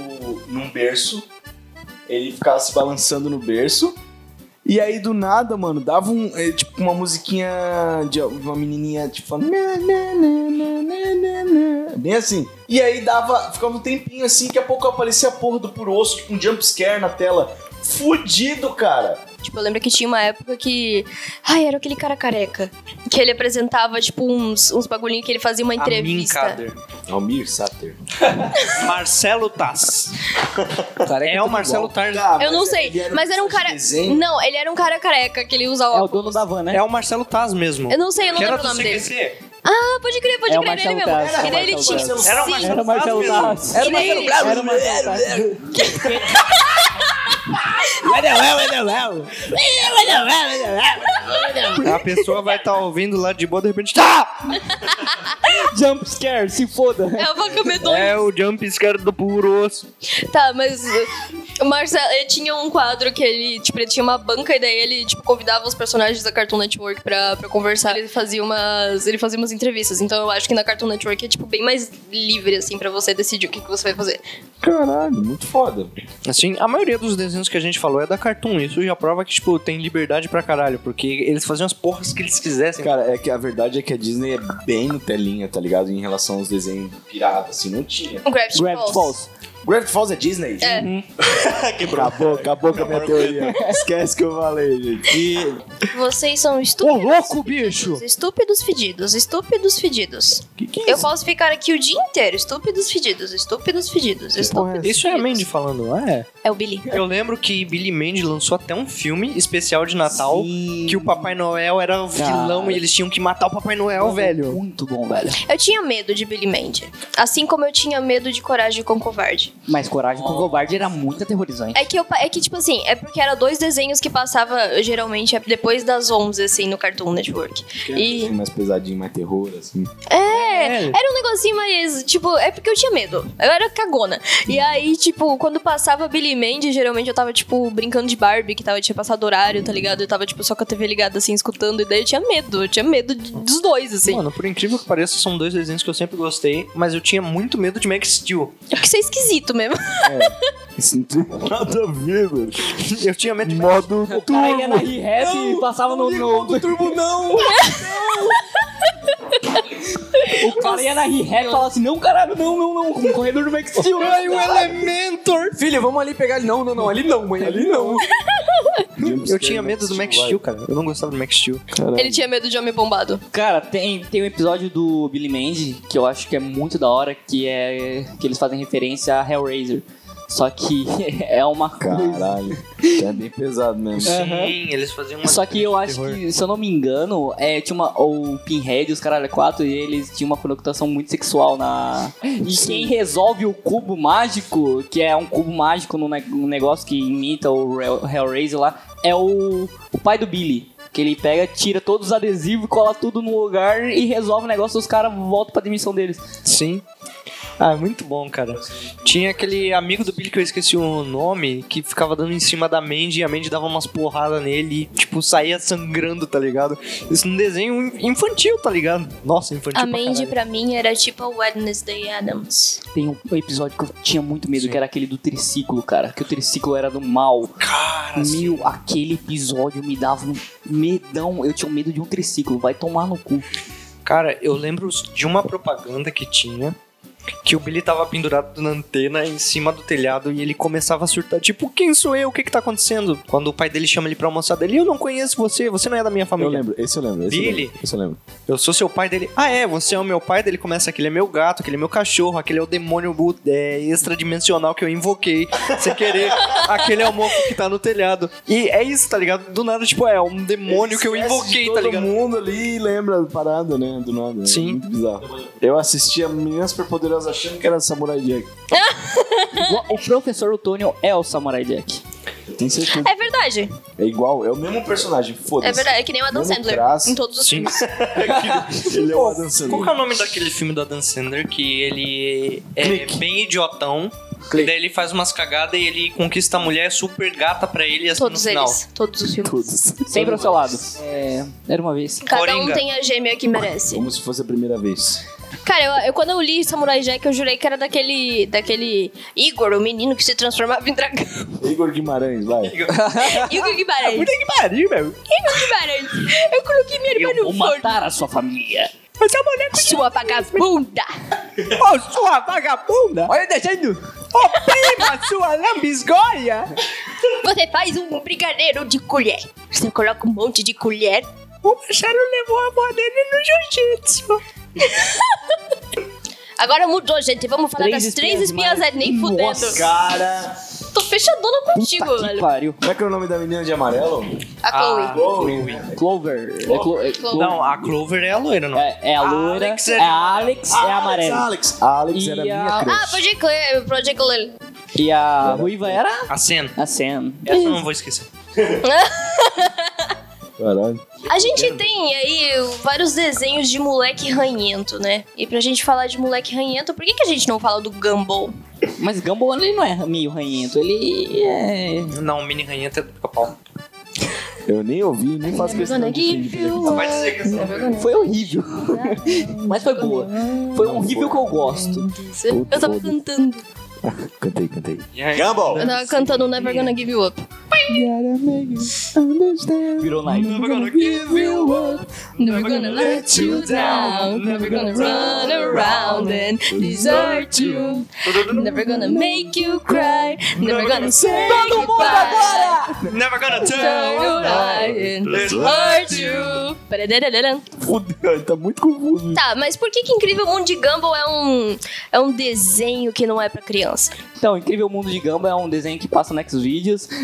num berço. Ele ficava se balançando no berço. E aí do nada, mano, dava um, eh, tipo uma musiquinha de uma menininha tipo bem assim. E aí dava, ficava um tempinho assim, que a pouco aparecia a porra do puro osso, tipo um jump scare na tela. Fudido, cara. Tipo, eu lembro que tinha uma época que. Ai, era aquele cara careca. Que ele apresentava, tipo, uns, uns bagulhinhos que ele fazia uma entrevista. Kader. Almir Sater. Marcelo Tass. Careca É é o Marcelo. Tass. Tá, Eu não sei, era mas era um cara. de. Não, ele era um cara careca que ele usa É o óculos. dono da van, né? É o Marcelo Taz mesmo. Eu não sei, eu não Que era lembro o nome dele. CQC. Ah, pode crer, pode É crer, ele mesmo. Taz, o E daí ele tinha. Taz. Era o. Marcelo Era o Marcelo Taz mesmo. Taz. Era o Marcelo Taz. Era o Marcelo Taz. A pessoa vai estar ouvindo lá de boa, de repente. Tá! Jump scare, se foda. É o vaca medonha. É o jump scare do puro osso. Tá, mas o Marcelo ele tinha um quadro que ele, tipo, ele tinha uma banca e daí ele, tipo, convidava os personagens da Cartoon Network pra, pra conversar. Ele fazia umas. Ele fazia umas entrevistas. Então eu acho que na Cartoon Network é, tipo, bem mais livre, assim, pra você decidir o que, que você vai fazer. Caralho, muito foda. Assim, a maioria dos desenhos que a gente falou é da Cartoon. Isso já prova que, tipo, tem liberdade pra caralho. Porque eles faziam as porras que eles quisessem. Cara, é que a verdade é que a Disney é bem no telinha, tá ligado? Em relação aos desenhos piratas, assim, não tinha. O Gravity, Gravity Falls. Falls. Gravity Falls é Disney? É. Acabou, acabou com a minha teoria. Esquece que eu falei, gente. E Vocês são Ô, estúpidos. louco, bicho! Estúpidos fedidos, estúpidos fedidos. que que é Eu isso? posso ficar aqui o dia inteiro. Estúpidos fedidos, estúpidos fedidos, estúpidos Isso é a fedidos. Mandy falando, não é? É o Billy. Eu lembro que Billy Mandy lançou até um filme especial de Natal que o Papai Noel era o vilão Cara. e eles tinham que matar o Papai Noel, velho. Muito bom, velho. Eu tinha medo de Billy Mandy. Assim como eu tinha medo de Coragem com Covarde. Mas Coragem com Covarde era muito aterrorizante. É que, eu, é que, tipo assim, é porque era dois desenhos que passava geralmente é depois das 11, assim, no Cartoon Network. E. Assim, mais pesadinho, mais terror, assim. É, era um negocinho mais, tipo, é porque eu tinha medo. Eu era cagona. E aí, tipo, quando passava Billy Mandy, geralmente eu tava, tipo, brincando de Barbie, que tava, tinha passado horário, tá ligado? Eu tava, tipo, só com a TV ligada, assim, escutando. E daí eu tinha medo. Eu tinha medo de- dos dois, assim. Mano, por incrível que pareça, são dois desenhos que eu sempre gostei, mas eu tinha muito medo de Max Steel. É porque você é esquisito mesmo. Isso não tem nada a ver, mano. Eu tinha medo de Modo O cara ia na Re-Rap e passava no... no... turbo, não! O cara ia na Re-Rap e falava assim, não, caralho, não, não, não. Com o corredor do Max Steel. Ai, o Elementor! Filho, vamos ali pegar ele. Não, não, não. Ali não, mãe. Ali não. Eu tinha medo do Max Steel, cara. Eu não gostava do Max Steel. Ele tinha medo de homem bombado. Cara, tem, tem um episódio do Billy Mandy que eu acho que é muito da hora, que é que eles fazem referência a Hellraiser. Só que é uma coisa. Caralho. É bem pesado mesmo. Sim, eles faziam uma Só que eu acho terror. que, se eu não me engano, é, tinha uma, o Pinhead e os caralho 4, eles tinham uma conotação muito sexual na. E quem resolve o cubo mágico, que é um cubo mágico num, ne- num negócio que imita o Hell- Hellraiser lá, é o, o pai do Billy. Que ele pega, tira todos os adesivos, cola tudo no lugar e resolve o negócio, os caras voltam pra dimensão deles. Sim. Ah, muito bom, cara. Tinha aquele amigo do Billy que eu esqueci o nome, que ficava dando em cima da Mandy e a Mandy dava umas porradas nele e, tipo, saía sangrando, tá ligado? Isso num desenho infantil, tá ligado? Nossa, infantil A pra Mandy caralho. pra mim era tipo a Wednesday Adams. Tem um episódio que eu tinha muito medo, que era aquele do triciclo, cara. Que o triciclo era do mal. Cara, Meu, aquele episódio me dava um medão. Eu tinha medo de um triciclo. Vai tomar no cu. Cara, eu lembro de uma propaganda que tinha que o Billy tava pendurado na antena em cima do telhado e ele começava a surtar, tipo, quem sou eu? O que que tá acontecendo? Quando o pai dele chama ele pra almoçar dele, eu não conheço você, você não é da minha Eu família. lembro, esse eu lembro. Esse eu Billy. lembro, Esse eu lembro. Eu sou seu pai dele. Ah, é, você é o meu pai? Dele começa aquele é meu gato, aquele é meu cachorro, aquele é o demônio é, extradimensional que eu invoquei sem querer. aquele é o mofo que tá no telhado. E é isso, tá ligado? Do nada, tipo, é um demônio que eu invoquei, tá todo ligado? mundo ali lembra a parada, né? Do nada. Sim. É muito bizarro. Eu assistia Meninas Superpoderosas achando que era Samurai Jack. O, professor Otônio é o Samurai Jack. Tenho certeza. É verdade. É igual, é o mesmo personagem, foda-se. É verdade. É que nem o Adam Mesmo Sandler traço. em todos os Sim. filmes. Ele é o Adam Sandler. Qual que é o nome daquele filme do Adam Sandler que ele é bem idiotão? E daí ele faz umas cagadas e ele conquista a mulher super gata pra ele assim Todos no final. eles. Todos os filmes. Todos. Sempre ao seu lado. É, era uma vez. Cada um Coringa. tem a gêmea que merece. Como se fosse a primeira vez. Cara, eu, eu- quando eu li Samurai Jack, eu jurei que era daquele, daquele Igor, o menino que se transformava em dragão. Igor Guimarães, vai. Igor Guimarães. Puta que pariu, meu. Igor Guimarães. Eu coloquei minha irmã Eu vou no forno. matar a sua família. Essa mulher Sua vagabunda. Ô, sua vagabunda! Olha deixando. Ô, prima, sua lambisgoia! Você faz um brigadeiro de colher. Você coloca um monte de colher. O Marcelo levou a avó dele no jiu-jitsu. Agora mudou, gente. Vamos falar Três das três espiãs é nem fudendo. Nossa. Cara, Tô fechadona contigo, Puta que velho. pariu. como é que é o nome da menina de amarelo? A Chloe. Chloe. Clover. É, Clo- é Clo- Não, a Clover é a loira, não. é, é a loira. Alex é é- a Alex, é a amarela. Alex. Alex E era a- minha crush. Ah, pode crer, pode crer. E a ruiva era A Sen. a Sam. Essa eu não vou esquecer. Caralho. A gente tem aí vários desenhos de moleque ranhento, né? E pra gente falar de moleque ranhento, por que, que a gente não fala do Gumball? Mas Gumball ele não é meio ranhento, ele é. Não, o mini ranhento é do pica-pau. Eu nem ouvi, nem faço Never questão de give Vai dizer que é Foi horrível. Mas foi boa. Foi um horrível que eu gosto. Eu tava cantando. Cantei, cantei. Gumball! Eu tava cantando Never Gonna Give You Up. Virou night. Never gonna give you up. Never gonna let you down. Never gonna run around and desert you. Never gonna make you cry. Never gonna say goodbye. Never gonna Turn tell your eye and hurt you. Fudeu, tá muito confuso. Tá, mas por que que Incrível Mundo de Gumball é um, é um desenho que não é pra criança? skills Então, Incrível Mundo de Gumball é um desenho que passa no Xvideos.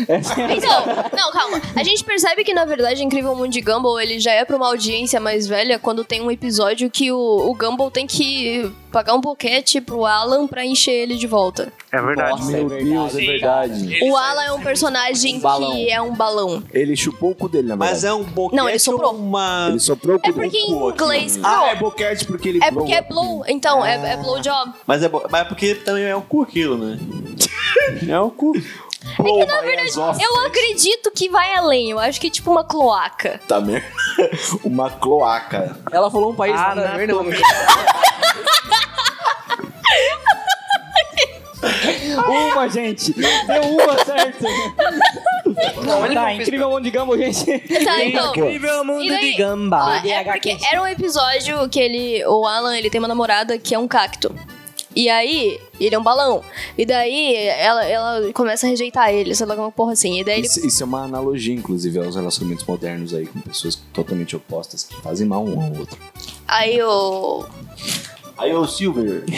Então, não, calma. A gente percebe que, na verdade, Incrível Mundo de Gumball, ele já é pra uma audiência mais velha quando tem um episódio que o, o Gumball tem que pagar um boquete pro Alan pra encher ele de volta. É verdade. Nossa, é Meu Deus, é verdade. O Alan é um personagem balão. que é um balão. Ele chupou o cu dele, na verdade. Mas é um boquete Não, ele soprou. ou uma... Ele soprou o cu É porque em inglês... Ah, é boquete porque ele é porque é blow. blow... Então, é, é blowjob. Mas é, bo... Mas é porque também é um cu aquilo, né? É o cu. É que, na verdade, eu acredito que vai além. Eu acho que é tipo uma cloaca. Tá merda. Uma cloaca. Ela falou um país Ah, nada a ver, não. não. Uma, gente. Deu uma certa. Não, tá, Incrível Mundo de Gumball, gente. Tá, então... Incrível mundo daí- de gamba. Ó, é porque era um episódio que ele, o Alan, ele tem uma namorada que é um cacto. E aí, ele é um balão. E daí, ela, ela começa a rejeitar ele, sei lá, uma porra assim. E daí ele. Isso, isso é uma analogia, inclusive, aos relacionamentos modernos aí, com pessoas totalmente opostas que fazem mal um ao outro. Aí o. Aí o Silver.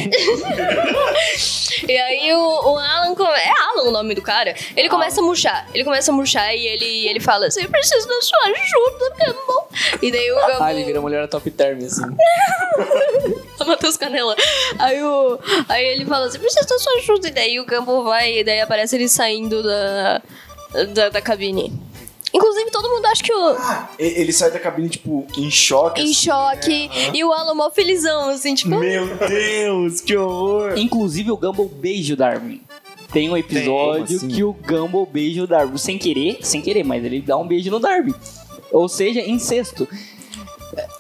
E aí o, o Alan. come- É Alan o nome do cara. Ele começa a murchar. Ele começa a murchar e ele, ele fala assim: Eu preciso da sua ajuda, meu irmão. E daí o Gambo. Ah, ele vira mulher top term, assim. Matheus Canela. Aí, o, aí ele fala assim: Preciso da sua ajuda. E daí o Gambo vai. E daí aparece ele saindo da, da, da cabine. Inclusive, todo mundo acha que o. E- Ele sai da cabine, tipo, em choque. Em assim. choque. E o Alan mó felizão, assim, tipo. Meu Deus, que horror. Inclusive o Gumball beija o Darwin. Tem um episódio Tem, assim? que o Gumball beija o Darwin. Sem querer, sem querer, mas ele dá um beijo no Darwin. Ou seja, incesto.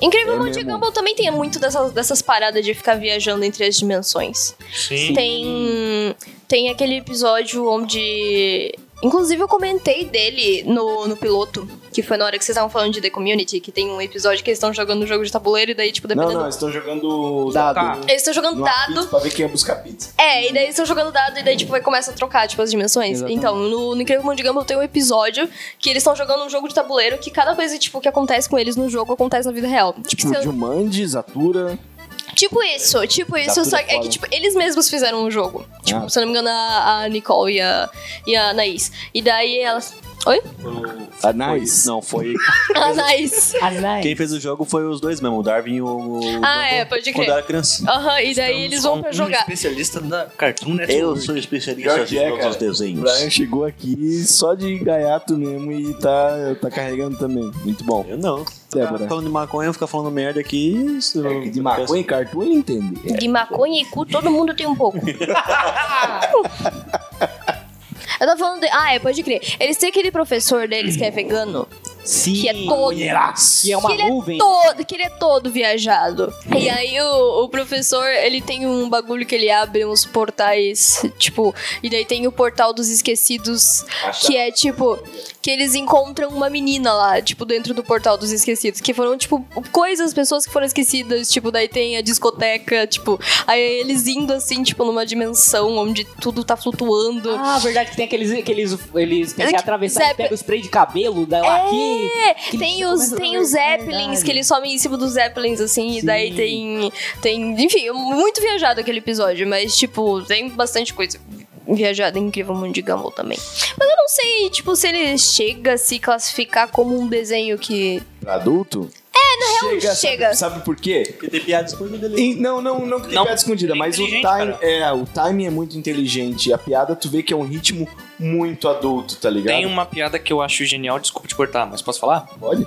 Incrivelmente, Gumball também tem muito dessas, dessas paradas de ficar viajando entre as dimensões. Sim. Tem, tem aquele episódio onde. Inclusive, eu comentei dele no, no piloto, que foi na hora que vocês estavam falando de The Community, que tem um episódio que eles estão jogando um jogo de tabuleiro e daí, tipo, Não, dependendo. não, eles estão jogando Dado. dado. Eles estão jogando dado. Pra ver quem ia buscar pizza. É, e daí eles estão jogando dado e daí, tipo, vai começa a trocar, tipo, as dimensões. Exatamente. Então, no, no Incrível Mundo de Gumball tem um episódio que eles estão jogando um jogo de tabuleiro que cada coisa, tipo, que acontece com eles no jogo acontece na vida real. Tipo, Tipo, se Jumanji, Zatura. Tipo isso, tipo isso, tudo só que é que, tipo, eles mesmos fizeram um jogo. Tipo, Ah. se eu não me engano, a, a Nicole e a, e a Anaís. E daí elas. Oi? A Foi- não, foi. A Anaís. Quem fez o jogo foi os dois mesmo, o Darwin e o. Ah, é, pode Quando crer. era criança. Aham, e daí eles vão pra Um jogar. especialista da Cartoon Network. Eu sou especialista em é, todos os O desenhos. Brian chegou aqui só de gaiato mesmo e tá, tá carregando também. Muito bom. Eu não. Débora. Ficar falando de maconha, ficar falando merda aqui. isso- É, de maconha e cartoon ele entende. É. De maconha e cu, todo mundo tem um pouco. Eu tô falando de. Ah, é, pode crer. Eles têm aquele professor deles que é vegano. Sim. Que é todo. Que é uma que ele nuvem. É todo, que ele é todo viajado. E aí o, o professor, ele tem um bagulho que ele abre uns portais, tipo, e daí tem o portal dos esquecidos, que é tipo que eles encontram uma menina lá, tipo, dentro do portal dos esquecidos, que foram tipo coisas, pessoas que foram esquecidas, tipo, daí tem a discoteca, tipo, aí eles indo assim, tipo, numa dimensão onde tudo tá flutuando. Ah, verdade que tem aqueles. aqueles eles têm que É, atravessar e pega o spray de cabelo da aqui. Que tem os, tem os é Zeppelins, verdade. que eles somem em cima dos Zeppelins, assim, e Sim. daí tem. Tem. Enfim, muito viajado aquele episódio, mas, tipo, tem bastante coisa viajada Incrível Mundo de Gumball também. Mas eu não sei, tipo, se ele chega a se classificar como um desenho que. Pra adulto? É, na real, chega. chega. Sabe, sabe por quê? Porque tem piada escondida ali. E- não, não, não que tem Não, piada escondida, é mas o time, cara. é, o timing é muito inteligente. A piada tu vê que é um ritmo muito adulto, tá ligado? Tem uma piada que eu acho genial, desculpa te cortar, mas posso falar? Pode?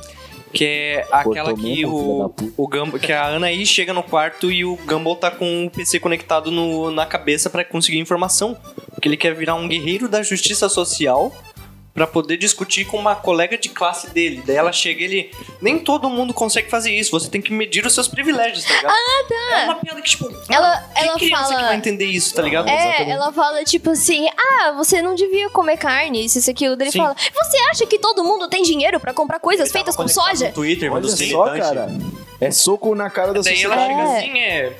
Que é aquela Cortou que o, o Gumball, que a Anaí chega no quarto e o Gumball tá com o PC conectado no, na cabeça pra conseguir informação. Porque ele quer virar um guerreiro da justiça social pra poder discutir com uma colega de classe dele. Daí ela chega e ele. Nem todo mundo consegue fazer isso, você tem que medir os seus privilégios, tá ligado? Ah, tá. É uma piada que, tipo, Ela- que ela criança fala- que vai entender isso, tá ligado? É, ela fala tipo assim: ah, você não devia comer carne, isso, isso, aquilo. Daí ele fala: você acha que todo mundo tem dinheiro pra comprar coisas Ele tava feitas com soja? No Twitter, Olha só, cara. É soco na cara da Daí ela sociedade. chega É. assim, é.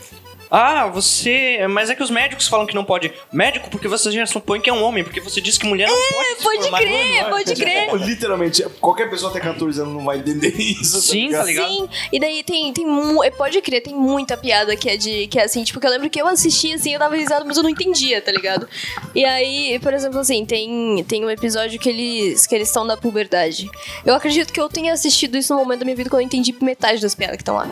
Ah, você. Mas é que os médicos falam que não pode. Médico, porque você já supõe que é um homem, porque você disse que mulher não pode. se Pode crer, pode crer. Tipo, Literalmente, qualquer pessoa até 14 anos não vai entender isso. Sim, ligado? tá ligado? Sim, e daí tem, tem é, pode crer, tem muita piada que é de que é assim, tipo, que eu lembro que eu assisti assim, eu dava risada, mas eu não entendia, tá ligado? E aí, por exemplo, assim, tem, tem um episódio que eles que eles estão na puberdade. Eu acredito que eu tenha assistido isso no momento da minha vida quando eu entendi metade das piadas que estão lá.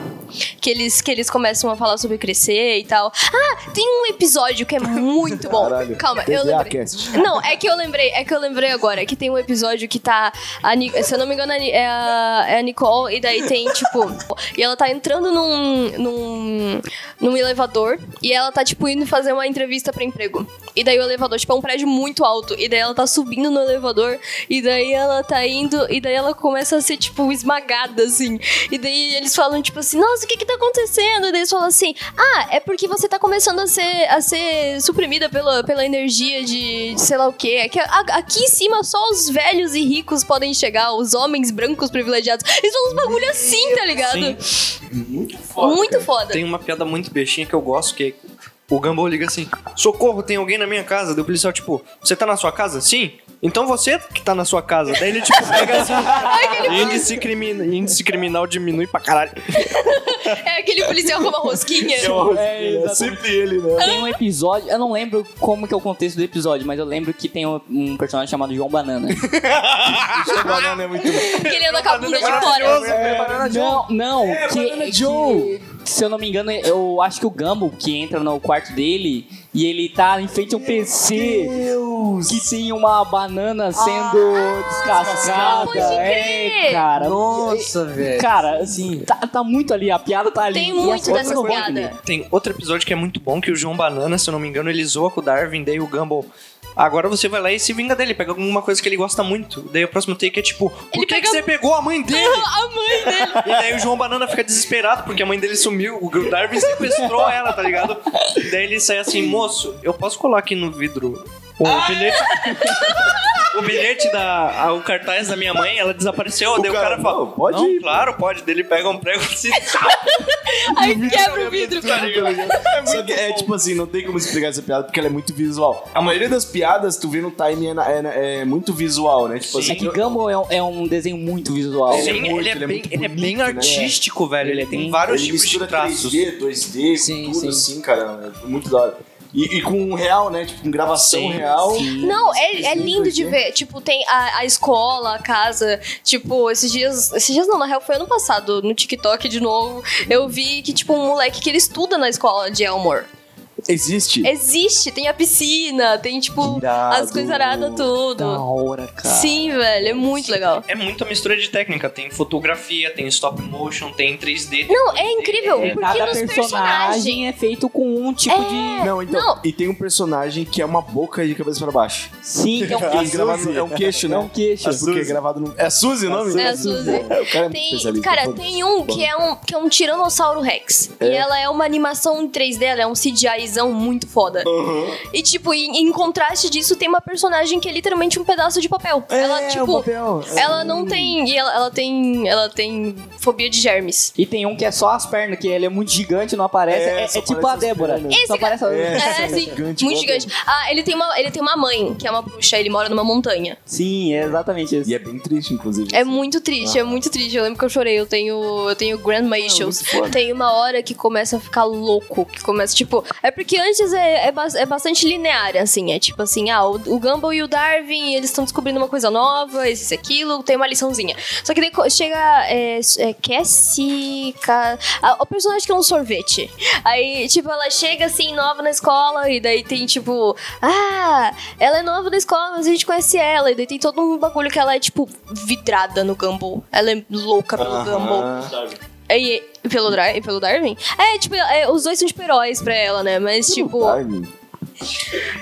Que eles que eles começam a falar sobre crescer e tal. Ah, tem um episódio que é muito bom. Caralho. Calma, eu lembrei. Cast. Não, é que eu lembrei, é que eu lembrei agora que tem um episódio que tá. A, se eu não me engano, é a, é a Nicole, e daí tem, tipo. e ela tá entrando num, num. num elevador e ela tá, tipo, indo fazer uma entrevista pra emprego. E daí o elevador, tipo, é um prédio muito alto. E daí ela tá subindo no elevador. E daí ela tá indo. E daí ela começa a ser, tipo, esmagada, assim. E daí eles falam, tipo assim, nossa, o que que tá acontecendo? E daí eles falam assim, ah, é porque você tá começando a ser, a ser suprimida pela, pela energia de, de sei lá o quê. É que a- aqui em cima só os velhos e ricos podem chegar, os homens brancos privilegiados. Eles falam uns bagulho assim, tá ligado? Muito foda. Tem uma piada muito bestinha que eu gosto, que é o Gumball liga assim: Socorro, tem alguém na minha casa? Daí o policial, tipo, você tá na sua casa? Sim. Então você que tá na sua casa, daí ele tipo pega assim, índice, crimina, índice criminal diminui pra caralho. É aquele policial com uma rosquinha. É, É sempre ele, né? Tem um episódio, eu não lembro como que é o contexto do episódio, mas eu lembro que tem um, um personagem chamado João Banana. O banana é muito bom. Que ele anda com a bunda de fora. não, não, que, Banana que- Joe. Se eu não me engano, eu acho que o Gumball que entra no quarto dele e ele tá em frente a um PC que tem uma banana sendo descascada. Pode é, cara. Nossa, velho. Cara, assim, tá, tá muito ali, a piada tá ali. Tem muito essa dessas outra não vai piadas. entender. Tem outro episódio que é muito bom, que o João Banana, se eu não me engano, ele zoa com o Darwin, daí o Gumball... Agora você vai lá e se vinga dele, pega alguma coisa que ele gosta muito. Daí o próximo take é tipo, por Ele que, pega- que você pegou a mãe dele? A mãe dele. E daí o João Banana fica desesperado porque a mãe dele sumiu. O Darwin sequestrou ela, tá ligado? Daí ele sai assim, moço, eu posso colar aqui no vidro o bilhete. O bilhete da. a- o cartaz da minha mãe, ela desapareceu. daí o cara, cara fala. não, pode não, ir, claro, pode. Daí ele pega um prego assim. Aí quebra o vidro. Só que é tipo assim, não tem como explicar essa piada porque ela é muito visual. A maioria das piadas, tu vê no time, é, é é muito visual, né? Tipo É assim, que Gumball é um, é um desenho muito visual. Ele é Sim, muito, ele é, ele é bem, ele é bonito, bem né? artístico, velho. Ele, Ele tem tem- vários ele tipos de traços. 3D, 2D, Sim, tudo sim. assim, cara. É muito da hora. E, e com real, né? Tipo, com gravação Sim, real. Não, é, é lindo de 2D. ver. Tipo, tem a, a escola, a casa. Tipo, esses dias. Esses dias não, na real, foi ano passado, no TikTok de novo. Eu vi que, tipo, um moleque que ele estuda na escola de Elmore. Existe. Existe, tem a piscina, tem, tipo, Irado. as coisas aradas, tudo. Da hora, cara. Sim, velho, é muito legal. É muita mistura de técnica. Tem fotografia, tem stop motion, tem 3D. Não, é incrível, É, porque cada nos personagem personagens. é feito com um tipo É. de. Não, então. Não. E tem um personagem que é uma boca de cabeça pra baixo. Sim, que é um É, queixo. gravado no- é um queixo, né? É um queixo. Porque é gravado no. É a Suzy o nome? É a Suzy. O cara é Tem, cara, tem um que é um, que é um Tiranossauro Rex. E ela é uma animação em 3D, ela é um CGIzão muito foda. E, tipo, em, em contraste disso, tem uma personagem que é literalmente um pedaço de papel. ela, É, tipo, papel. ela não tem. E ela, ela tem. Ela tem fobia de germes. E tem um que é só as pernas, que ele é muito gigante, não aparece. É, É, é tipo a Débora. pernas. Só Esse aparece a... É. É, sim, gigante, muito gigante. Ah, ele tem, uma, ele tem uma mãe, que é uma bruxa, ele mora numa montanha. Sim, é exatamente isso. E é bem triste, inclusive. É muito triste, é muito triste. Eu lembro que eu chorei. Eu tenho, eu tenho grandma issues. foda. Tem uma hora que começa a ficar louco, que começa, tipo... É porque antes é, é, é bastante linear, assim. É tipo assim, ah, o, o Gumball e o Darwin, eles estão descobrindo uma coisa nova, isso e aquilo, tem uma liçãozinha. Só que daí chega é, é, Cassie... Ca- ah, o personagem que é um sorvete. Aí, tipo, ela chega assim, nova na escola, e daí tem, tipo... Ah, ela é nova na escola, mas a gente conhece ela. E daí tem todo um bagulho que ela é, tipo, vidrada no Gumball. Ela é louca pelo Gumball. E, pelo, pelo Darwin? É, tipo, é, os dois são tipo heróis pra ela, né? Mas, tipo... Darwin.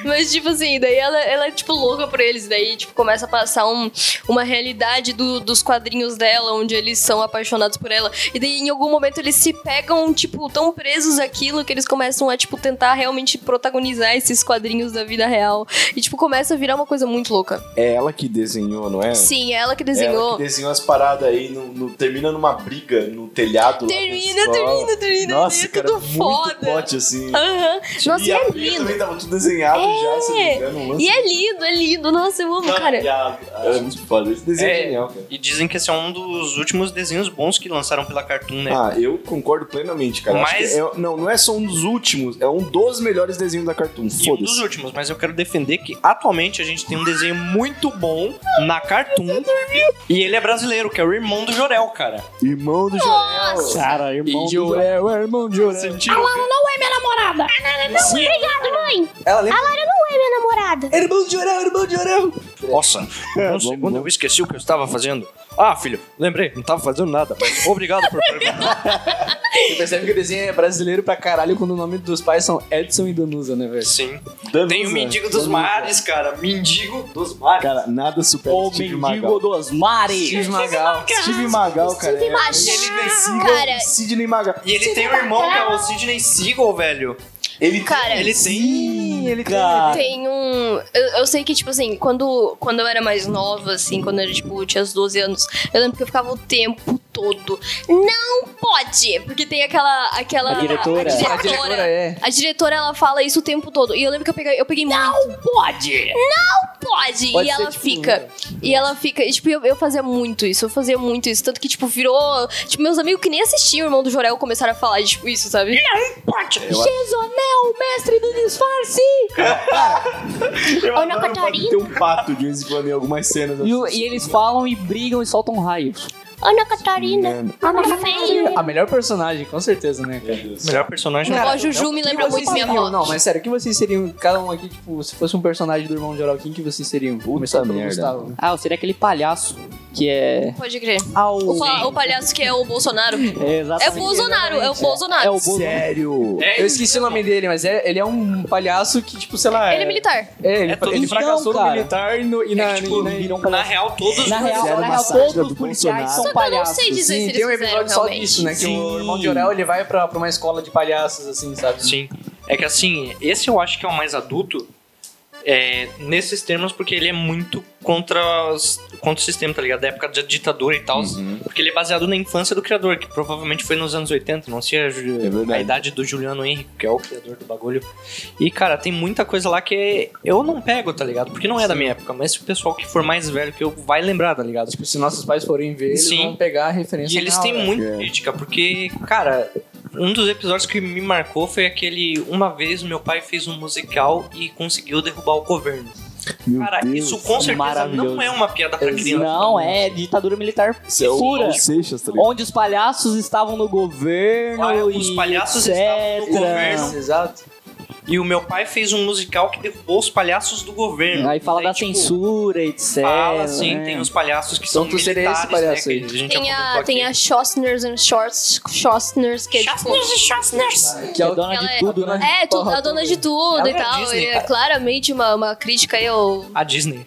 Mas, tipo assim, daí ela, ela é, tipo, louca por eles. Daí, tipo, começa a passar um, uma realidade do- dos quadrinhos dela, onde eles são apaixonados por ela. E daí, em algum momento, eles se pegam, tipo, tão presos àquilo que eles começam a, tipo, tentar realmente protagonizar esses quadrinhos da vida real. E, tipo, começa a virar uma coisa muito louca. É ela que desenhou, não é? Sim, é ela que Ela desenhou. que desenhou as paradas aí, no, no- termina numa briga no telhado. Termina, termina, termina. Nossa, é cara, tudo muito foda. plot, assim. Aham. Nossa, e é lindo. também tava tudo desenhado já, se não me engano. um lance E é lindo, é lindo. Nossa, eu amo, cara. É muito foda. Esse desenho é, É. genial, cara. E dizem que esse é um dos últimos desenhos bons que lançaram pela Cartoon, né? Ah, eu concordo plenamente, cara. Mas- é- não, não é só um dos últimos, é um dos melhores desenhos da Cartoon. E um dos últimos, mas eu quero defender que atualmente a gente tem um desenho muito bom na Cartoon. e ele é brasileiro, que é o irmão do Jorel, cara. Irmão do Joel. Cara, irmão. E Jorel, é irmão de Jorel. Sentiram? Não é namorada. Não, obrigado, mãe. Ela lembra? A Laura não é minha namorada. Irmão de Jorel, irmão de Jorel. Nossa, um segundo eu esqueci o que eu estava fazendo. Ah, filho, lembrei, não estava fazendo nada, mas obrigado por perguntar. Você percebe que o desenho é brasileiro pra caralho quando o nome dos pais são Edson e Danusa, né, velho? Sim. Danusa. Tem o Mendigo dos Mares, cara. Mendigo dos Mares. Cara, nada supera O Steve mendigo Magal. dos mares. Steve Magal. Steve Magal, cara. Steve é- Magal. Cara. Sidney Magal. E ele tem um irmão que é o Sidney Seagal, velho. Ele Cara, Ele tem. ele Cara. Tem um. Eu, eu sei que, tipo assim, quando, quando eu era mais nova, assim, quando eu era, tipo, tinha uns 12 anos, eu lembro que eu ficava o tempo todo. Não pode! Porque tem aquela. aquela A diretora. A A diretora, diretora é. a diretora, ela fala isso o tempo todo. E eu lembro que eu peguei, eu peguei não pode! Não pode! Pode e ser, ela tipo, fica. E ela fica. E, tipo, eu, eu fazia muito isso. Eu fazia muito isso. Tanto que, tipo, virou. Tipo, meus amigos que nem assistiam o irmão do Jorel começaram a falar, tipo, isso, sabe? Não pode! Jezonel, mestre do disfarce! Eu Ana adoro Catarina. Tem um pato de vez em quando em algumas cenas. E, o- assim. e eles falam e brigam e soltam raios. Ana Catarina. Ana feia. A melhor personagem, com certeza, né, cara? Melhor personagem. Ó, a Juju me lembra muito minha avó. Não, mas sério, quem vocês seriam? Cada um aqui, tipo, se fosse um personagem do irmão de Oral, quem que vocês seriam? Merda. Gustavo. Ah, eu seria aquele palhaço que é. Pode crer. Ah, O, pa- o palhaço que é o Bolsonaro. É, É exatamente. o Bolsonaro, é o Bolsonaro. É o Bolsonaro. Sério? Eu esqueci o nome dele, mas é, ele é um palhaço que, tipo, sei lá. Ele é militar. É, ele, É todo- ele Então, fracassou no cara. militar e, no, e na. É que, tipo, e na- viram um Na real, todos. Na real, Fizeram na uma real sátira todos do os policiais Bolsonaro. são Só que eu não sei dizer se Sim, eles tem um fizeram episódio só realmente. disso, né? Que Sim. o irmão de Orel ele vai pra, pra uma escola de palhaços, assim, sabe? Sim. É que assim, esse eu acho que é o mais adulto é, nesses termos, porque ele é muito contra, os- contra o sistema, tá ligado? Da época da ditadura e tal. Porque ele é baseado na infância do criador, que provavelmente foi nos anos 80, não sei a, É a idade do Juliano Henrique, que é o criador do bagulho. E, cara, tem muita coisa lá que eu não pego, tá ligado? Porque não é da minha época, mas se o pessoal que for mais velho que eu vai lembrar, tá ligado? Tipo, se nossos pais forem ver, eles Sim. vão pegar a referência. E eles têm hora. muita É. crítica, porque, cara, um dos episódios que me marcou foi aquele. Uma vez meu pai fez um musical e conseguiu derrubar o governo. Meu Cara, Deus. isso com certeza não é uma piada pra criança. Não, é ditadura militar é pura. Seixas, tá? Onde os palhaços estavam no governo Ah, e os palhaços etc. estavam no governo. Exato. E o meu pai fez um musical que derrubou os palhaços do governo. Aí fala E daí, da tipo, censura, etc. Fala assim, né? tem os palhaços que Então são tu seria esse militares, palhaço né, aí. que a Tem a, tem a Schostners and Shorts, Schostners, que é tipo... Que Que é é o dona Ela de é- tudo, né? É, tu, a dona de tudo Ela e é a tal. Disney, e é claramente uma, uma crítica aí ao... A Disney.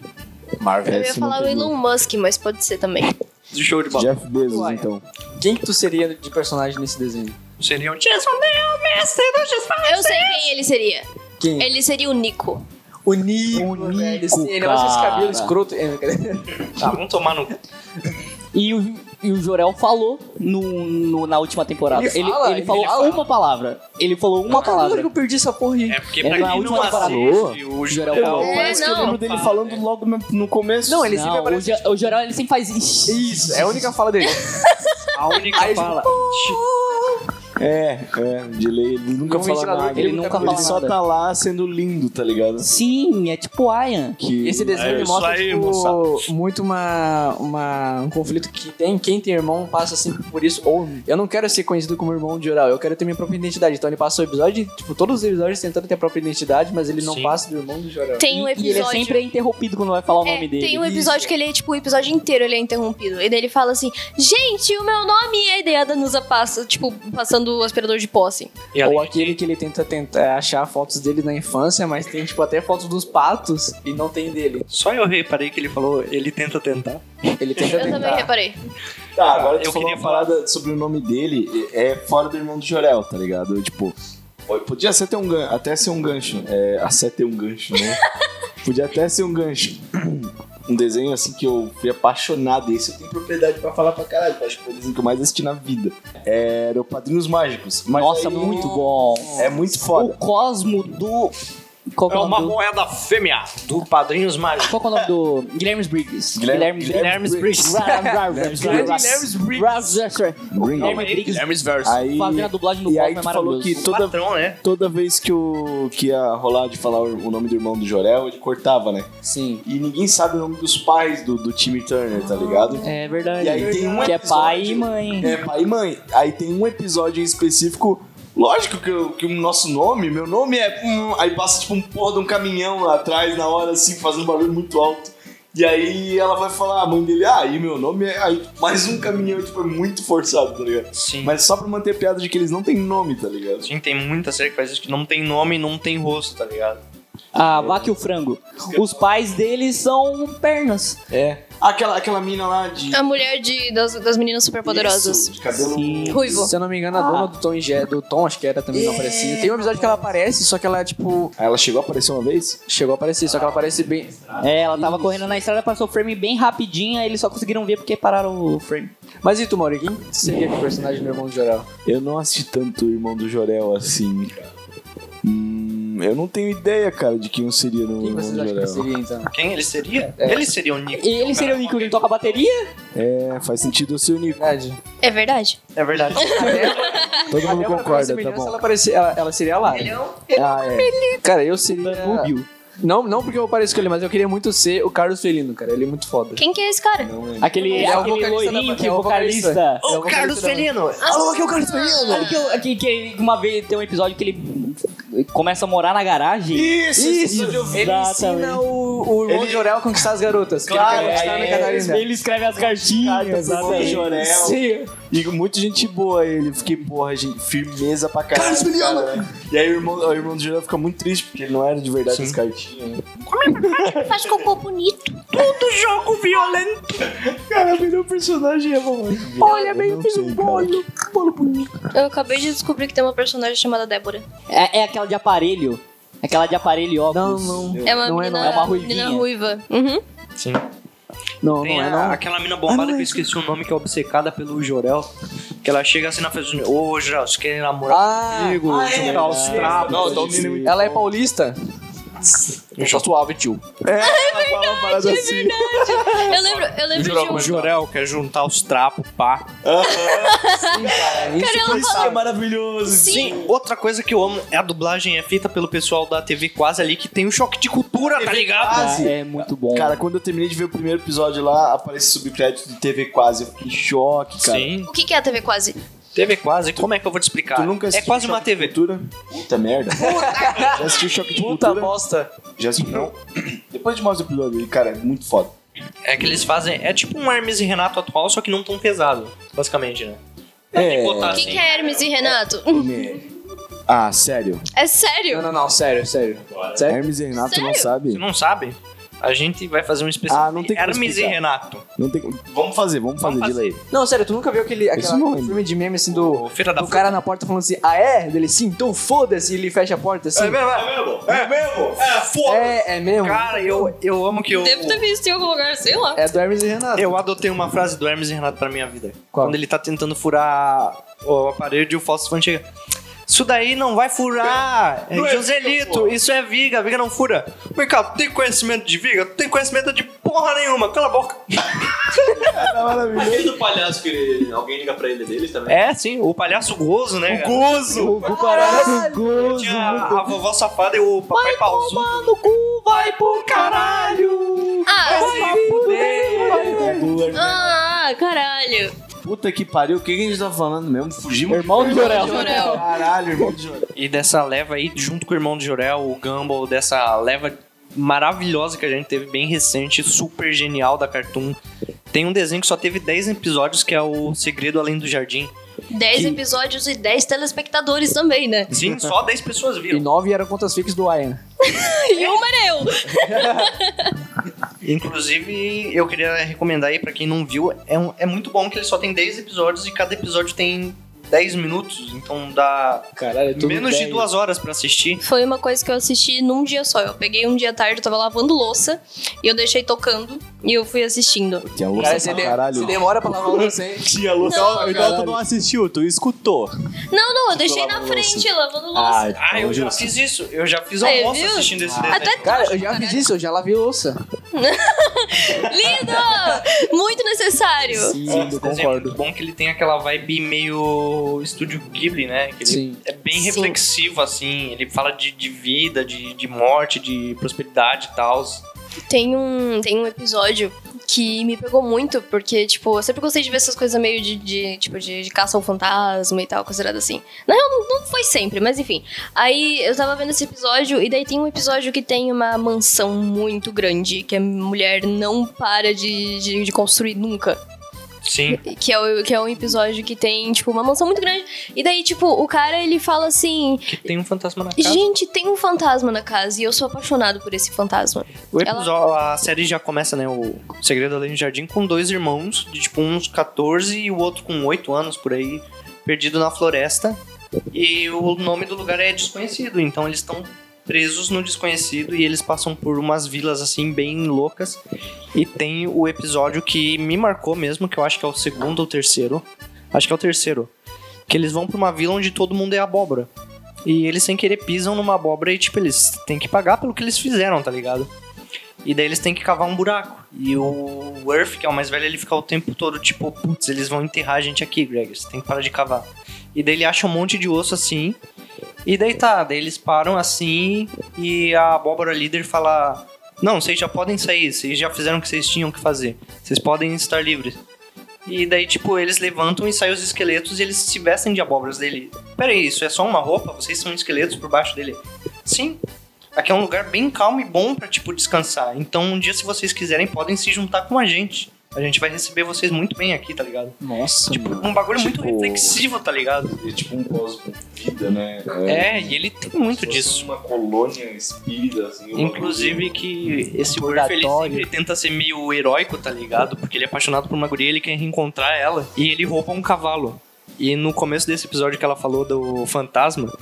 Marvel. Eu ia falar o. Elon Musk, mas pode ser também. Show de bola. Jeff Bezos, então. Quem que tu seria de personagem nesse desenho? Seria o Jason Neo, mestre do disfarce. Eu sei quem ele seria. Quem? Ele seria o Nico. O Nico, O velho. Nico, ele usa esse cara. cabelo escroto. É, cara. Tá, vamos tomar no. E o, e o Jorel falou no, no- na última temporada. Ele Ele, fala, ele ele falou fala. uma palavra. Ele falou uma Agora que palavra. eu perdi essa porra aí. É porque É pra na última não temporada. assiste, o Jorel falou. É, Parece que eu não. lembro dele falando logo no, começo. Não, ele sempre Não, o, aparece. Jo- o Jorel ele sempre faz isso. Isso, é a única fala dele. A única Aí, fala. É, é, de lei, ele nunca No fala nada. que ele nunca Ele fala só nada. tá lá sendo lindo, tá ligado? Sim, é tipo Ian. Que... Esse desenho É ele isso mostra, aí, tipo, moçada. muito uma, uma, um conflito que tem. Quem tem irmão passa sempre por isso. Ou eu não quero ser conhecido como irmão de oral, eu quero ter minha própria identidade. Então ele passa o episódio, tipo, todos os episódios tentando ter a própria identidade, mas ele não Sim. passa do irmão do Jorel. Tem um E, e ele é episódio... sempre interrompido quando vai falar o É, nome dele. tem um episódio que ele é, tipo, o episódio inteiro ele é interrompido. E daí ele fala assim, gente, o meu nome é... E daí a Danusa passa, tipo, passando o aspirador de pó, assim. E Ou aquele que ele tenta, tenta achar fotos dele na infância, mas tem, tipo, até fotos dos patos e não tem dele. Só eu reparei que ele falou, ele tenta tentar. Ele tenta Eu tentar. também reparei. Tá, agora tu Eu falou queria uma parada sobre o nome dele, é fora do irmão do Jorel, tá ligado? Tipo, podia ser até um gancho, até ser um gancho, é, até ter um gancho, né? podia até ser um gancho. Um desenho assim que eu fui apaixonado, esse eu tenho propriedade pra falar pra caralho, acho que foi o desenho que eu mais assisti na vida. Era o Padrinhos Mágicos. Mas Nossa, aí- muito bom. É muito O foda. Cosmo do. Qual É é o uma nome do... moeda fêmea do Padrinhos Mágicos. Qual é o nome do. Guilherme Briggs. Guilherme- Guilherme Briggs. Guilherme Briggs. Guilherme's Verso. Aí, Fazendo a dublagem do e aí Cosmo é tu falou que toda, Patrão, né? toda vez que, o, que ia rolar de falar o o nome do irmão do Jorel, ele cortava, né? Sim. E ninguém sabe o nome dos pais do, do Timmy Turner, tá ligado? É verdade. E aí tem um que é pai e episódio- mãe. É, pai e mãe. Aí tem um episódio em específico. Lógico que, eu- que o nosso nome, meu nome é. hum, aí passa tipo um porra de um caminhão lá atrás na hora, assim, fazendo um barulho muito alto. E aí ela vai falar, a mãe dele, ah, e meu nome é. Aí mais um caminhão, tipo, é muito forçado, tá ligado? Sim. Mas só pra manter a piada de que eles não têm nome, tá ligado? Sim, tem muita série que faz isso que não tem nome e não tem rosto, tá ligado? A vaca e o frango. Os pais deles são pernas. É. Aquela, aquela mina lá de. A mulher de, das, das meninas superpoderosas. Isso, de cabelo. Ruivo. Se eu não me engano, a dona do Tom, Jerry- do Tom acho que era também não aparecia. Tem um episódio que ela aparece, só que ela, tipo, Aí ela chegou a aparecer uma vez? chegou a aparecer, só que ela aparece bem. É, ela tava correndo na estrada, passou o frame bem rapidinho, aí eles só conseguiram ver porque pararam o frame. Mas e tu, Mauri? Quem seria o personagem do irmão do Jorel? Eu não assisti tanto o irmão do Jorel assim. Hum, eu não tenho ideia, cara, de quem eu seria no Quem vocês acham que Jorel. seria, então? Quem ele seria? Ele seria o Nico. E ele seria o Nico que toca bateria? É, faz sentido eu ser o Nico. Verdade. É verdade. É verdade. Todo mundo concorda, tá Se bom. ela, aparecer, ela, ela seria a Lara. Ah, é. Cara, eu seria... Danúbio. Não, não porque eu pareço com ele, mas eu queria muito ser o Carlos Felino, cara. Ele é muito foda. Quem que é esse cara? Aquele, É o aquele vocalista da- loirinho que é é o vocalista. vocalista. É Ô, Carlos da- Felino! Alô, aqui é o Carlos Felino! Aquele que, que, que uma vez tem um episódio que ele começa a morar na garagem. Isso, Isso, ele ensina o, o irmão de Jorel a conquistar as garotas. Claro, ele é, na Catarina. Ele escreve as cartinhas. Cartas. Jorel. Sim. E muita gente boa ele. Fiquei, porra, gente, firmeza pra caralho. cara, né? E aí o irmão, o irmão do Jorel fica muito triste, porque ele não era de verdade as cartinhas. Faz cocô bonito. jogo violento! Cara, melhor personagem é bom. Olha, meio fez um bolo. Bolo bonito. Eu acabei de descobrir que tem uma personagem chamada Débora. É, é aquela de aparelho. Aquela de aparelho e Não, óculos. não. É uma Não é, menina, não. É uma ruivinha. menina ruiva. Uhum. Sim. Não, Tem não é não. aquela mina bombada que eu esqueci o nome, que é obcecada pelo Jorel. Que ela chega assim na festa do Ô, Jorel, você quer namorar Ah, comigo? juntar os trapos. Não, ela é paulista? Eu sou suave, tio. É, fala uma parada assim. Eu lembro, eu lembro de O um. Jorel quer juntar os trapos, pá. Cara, ela Isso fala. é maravilhoso. Sim. Outra coisa que eu amo é a dublagem é feita pelo pessoal da TV Quase ali, que tem um choque de cultura, tá ligado? Quase. É muito bom. Cara, quando eu terminei de ver o primeiro episódio lá, aparece subcrédito de TV quase. Eu fiquei em choque, cara. Sim. O que é a TV quase? TV Quase, como é que eu vou te explicar? Tu nunca é assistiu quase uma Choque de TV. Cultura? Puta merda. Já assistiu Choque de Puta Cultura? bosta. Já assistiu? Não. Depois de mais o episódio aí, cara, é muito foda. É que eles fazem. É tipo um Hermes e Renato atual, só que não tão pesado, basicamente, né? É. O que assim. que é Hermes e Renato? Ah, sério? É sério? Não, não, não, sério, sério. Sério? Hermes e Renato não Sério? sabe? Você não sabe? A gente vai fazer um especial. Ah, não tem como Hermes e. Renato. Não tem... Vamos fazer, vamos fazer, Vamos de lei. Não, sério, tu nunca viu aquele, aquela, não aquele lembro. filme de meme assim do, Feira da do cara na porta falando assim, ah é? Dele, sim, então foda-se, e ele fecha a porta assim. É mesmo? É mesmo? É, foda. É, é mesmo? Cara, eu, eu amo que eu. Deve ter visto em algum lugar, sei lá. É do Hermes e Renato. Eu adotei uma frase do Hermes e Renato pra minha vida. Qual? Quando ele tá tentando furar o aparelho e o Fausto Fante chega. Isso daí não vai furar! É Joselito, isso é viga, viga não fura. Vem cá, tu tem conhecimento de viga? Tu tem conhecimento de porra nenhuma, cala a boca. Aquele do palhaço que alguém liga pra ele deles também. É, sim, o palhaço gozo, né? cara? Gozo! O parece gozo. Tinha a, a vovó safada e o papai pausudo. no cu, vai pro caralho. Ah, É do ah, caralho. Puta que pariu, o que, que a gente tá falando mesmo? Fugimos? Irmão do Jorel. Jorel. Caralho, irmão de Jorel. E dessa leva aí, junto com o irmão de Jorel, o Gumball, dessa leva maravilhosa que a gente teve, bem recente, super genial da Cartoon. Tem um desenho que só teve 10 episódios, que é o Segredo Além do Jardim. 10 episódios e 10 telespectadores também, né? Sim, só 10 pessoas E viram. nove eram contas fixas do Ian. E uma era eu. Inclusive, eu queria recomendar aí pra quem não viu, é, um- é muito bom que ele só tem 10 episódios e cada episódio tem 10 minutos, então dá Caralho, é menos de dez. duas horas pra assistir. Foi uma coisa que eu assisti num dia só. Eu peguei um dia tarde, eu tava lavando louça e eu deixei tocando e eu fui assistindo. Tinha louça Cara, você, de- caralho. você demora pra lavar louça, hein? Tinha louça Não, Então tu não assistiu, tu escutou. Não, não, eu deixei na frente, lavando louça. Ah, eu já justo. fiz isso. Eu já fiz Aí, almoço viu? assistindo esse desenho. Até Cara, eu já fiz isso, eu já lavei louça. lindo! Muito necessário. Sim, eu desenho é muito concordo. bom que ele tem aquela vibe meio estúdio Ghibli, né? Que ele Sim. é bem Sim. reflexivo, assim. Ele fala de, de vida, de, de morte, de prosperidade e tal. Tem um, tem um episódio que me pegou muito, porque, tipo, eu sempre gostei de ver essas coisas meio de, de, tipo, de, de caça ao fantasma e tal, considerado assim. Na real, não, não foi sempre, mas enfim. Aí eu tava vendo esse episódio, e daí tem um episódio que tem uma mansão muito grande, que a mulher não para de, de, de construir nunca. Sim. Que é, o, que é um episódio que tem, tipo, uma mansão muito grande. E daí, tipo, o cara, ele fala assim... Que tem um fantasma na casa. Gente, tem um fantasma na casa e eu sou apaixonado por esse fantasma. O episódio, a série já começa, né? O Segredo Além do Jardim com dois irmãos, de tipo uns 14 e o outro com 8 anos por aí, perdido na floresta. E o nome do lugar é desconhecido, então eles estão presos no desconhecido e eles passam por umas vilas assim bem loucas. E tem o episódio que me marcou mesmo, que eu acho que é o segundo ou terceiro. Acho que é o terceiro. Que eles vão pra uma vila onde todo mundo é abóbora. E eles sem querer pisam numa abóbora e tipo, eles têm que pagar pelo que eles fizeram, tá ligado? E daí eles têm que cavar um buraco. E o Earth, que é o mais velho, ele fica o tempo todo tipo, putz, eles vão enterrar a gente aqui, Greg, você tem que parar de cavar. E daí ele acha um monte de osso assim. E daí tá, daí eles param assim e a abóbora líder fala: Não, vocês já podem sair, vocês já fizeram o que vocês tinham que fazer. Vocês podem estar livres. E daí, tipo, eles levantam e saem os esqueletos e eles se vestem de abóboras dele. Pera aí, isso é só uma roupa? Vocês são esqueletos por baixo dele? Sim. Aqui é um lugar bem calmo e bom pra, tipo, descansar. Então, um dia, se vocês quiserem, podem se juntar com a gente. A gente vai receber vocês muito bem aqui, tá ligado? Nossa, Tipo, mano. um bagulho muito Tipo- reflexivo, tá ligado? É tipo um pós-vida, né? É, e ele tem muito fosse disso. uma colônia espírita, assim. Inclusive que esse Murphy, ele sempre tenta ser meio heróico, tá ligado? Porque ele é apaixonado por uma guria, ele quer reencontrar ela. E ele rouba um cavalo. E no começo desse episódio que ela falou do fantasma,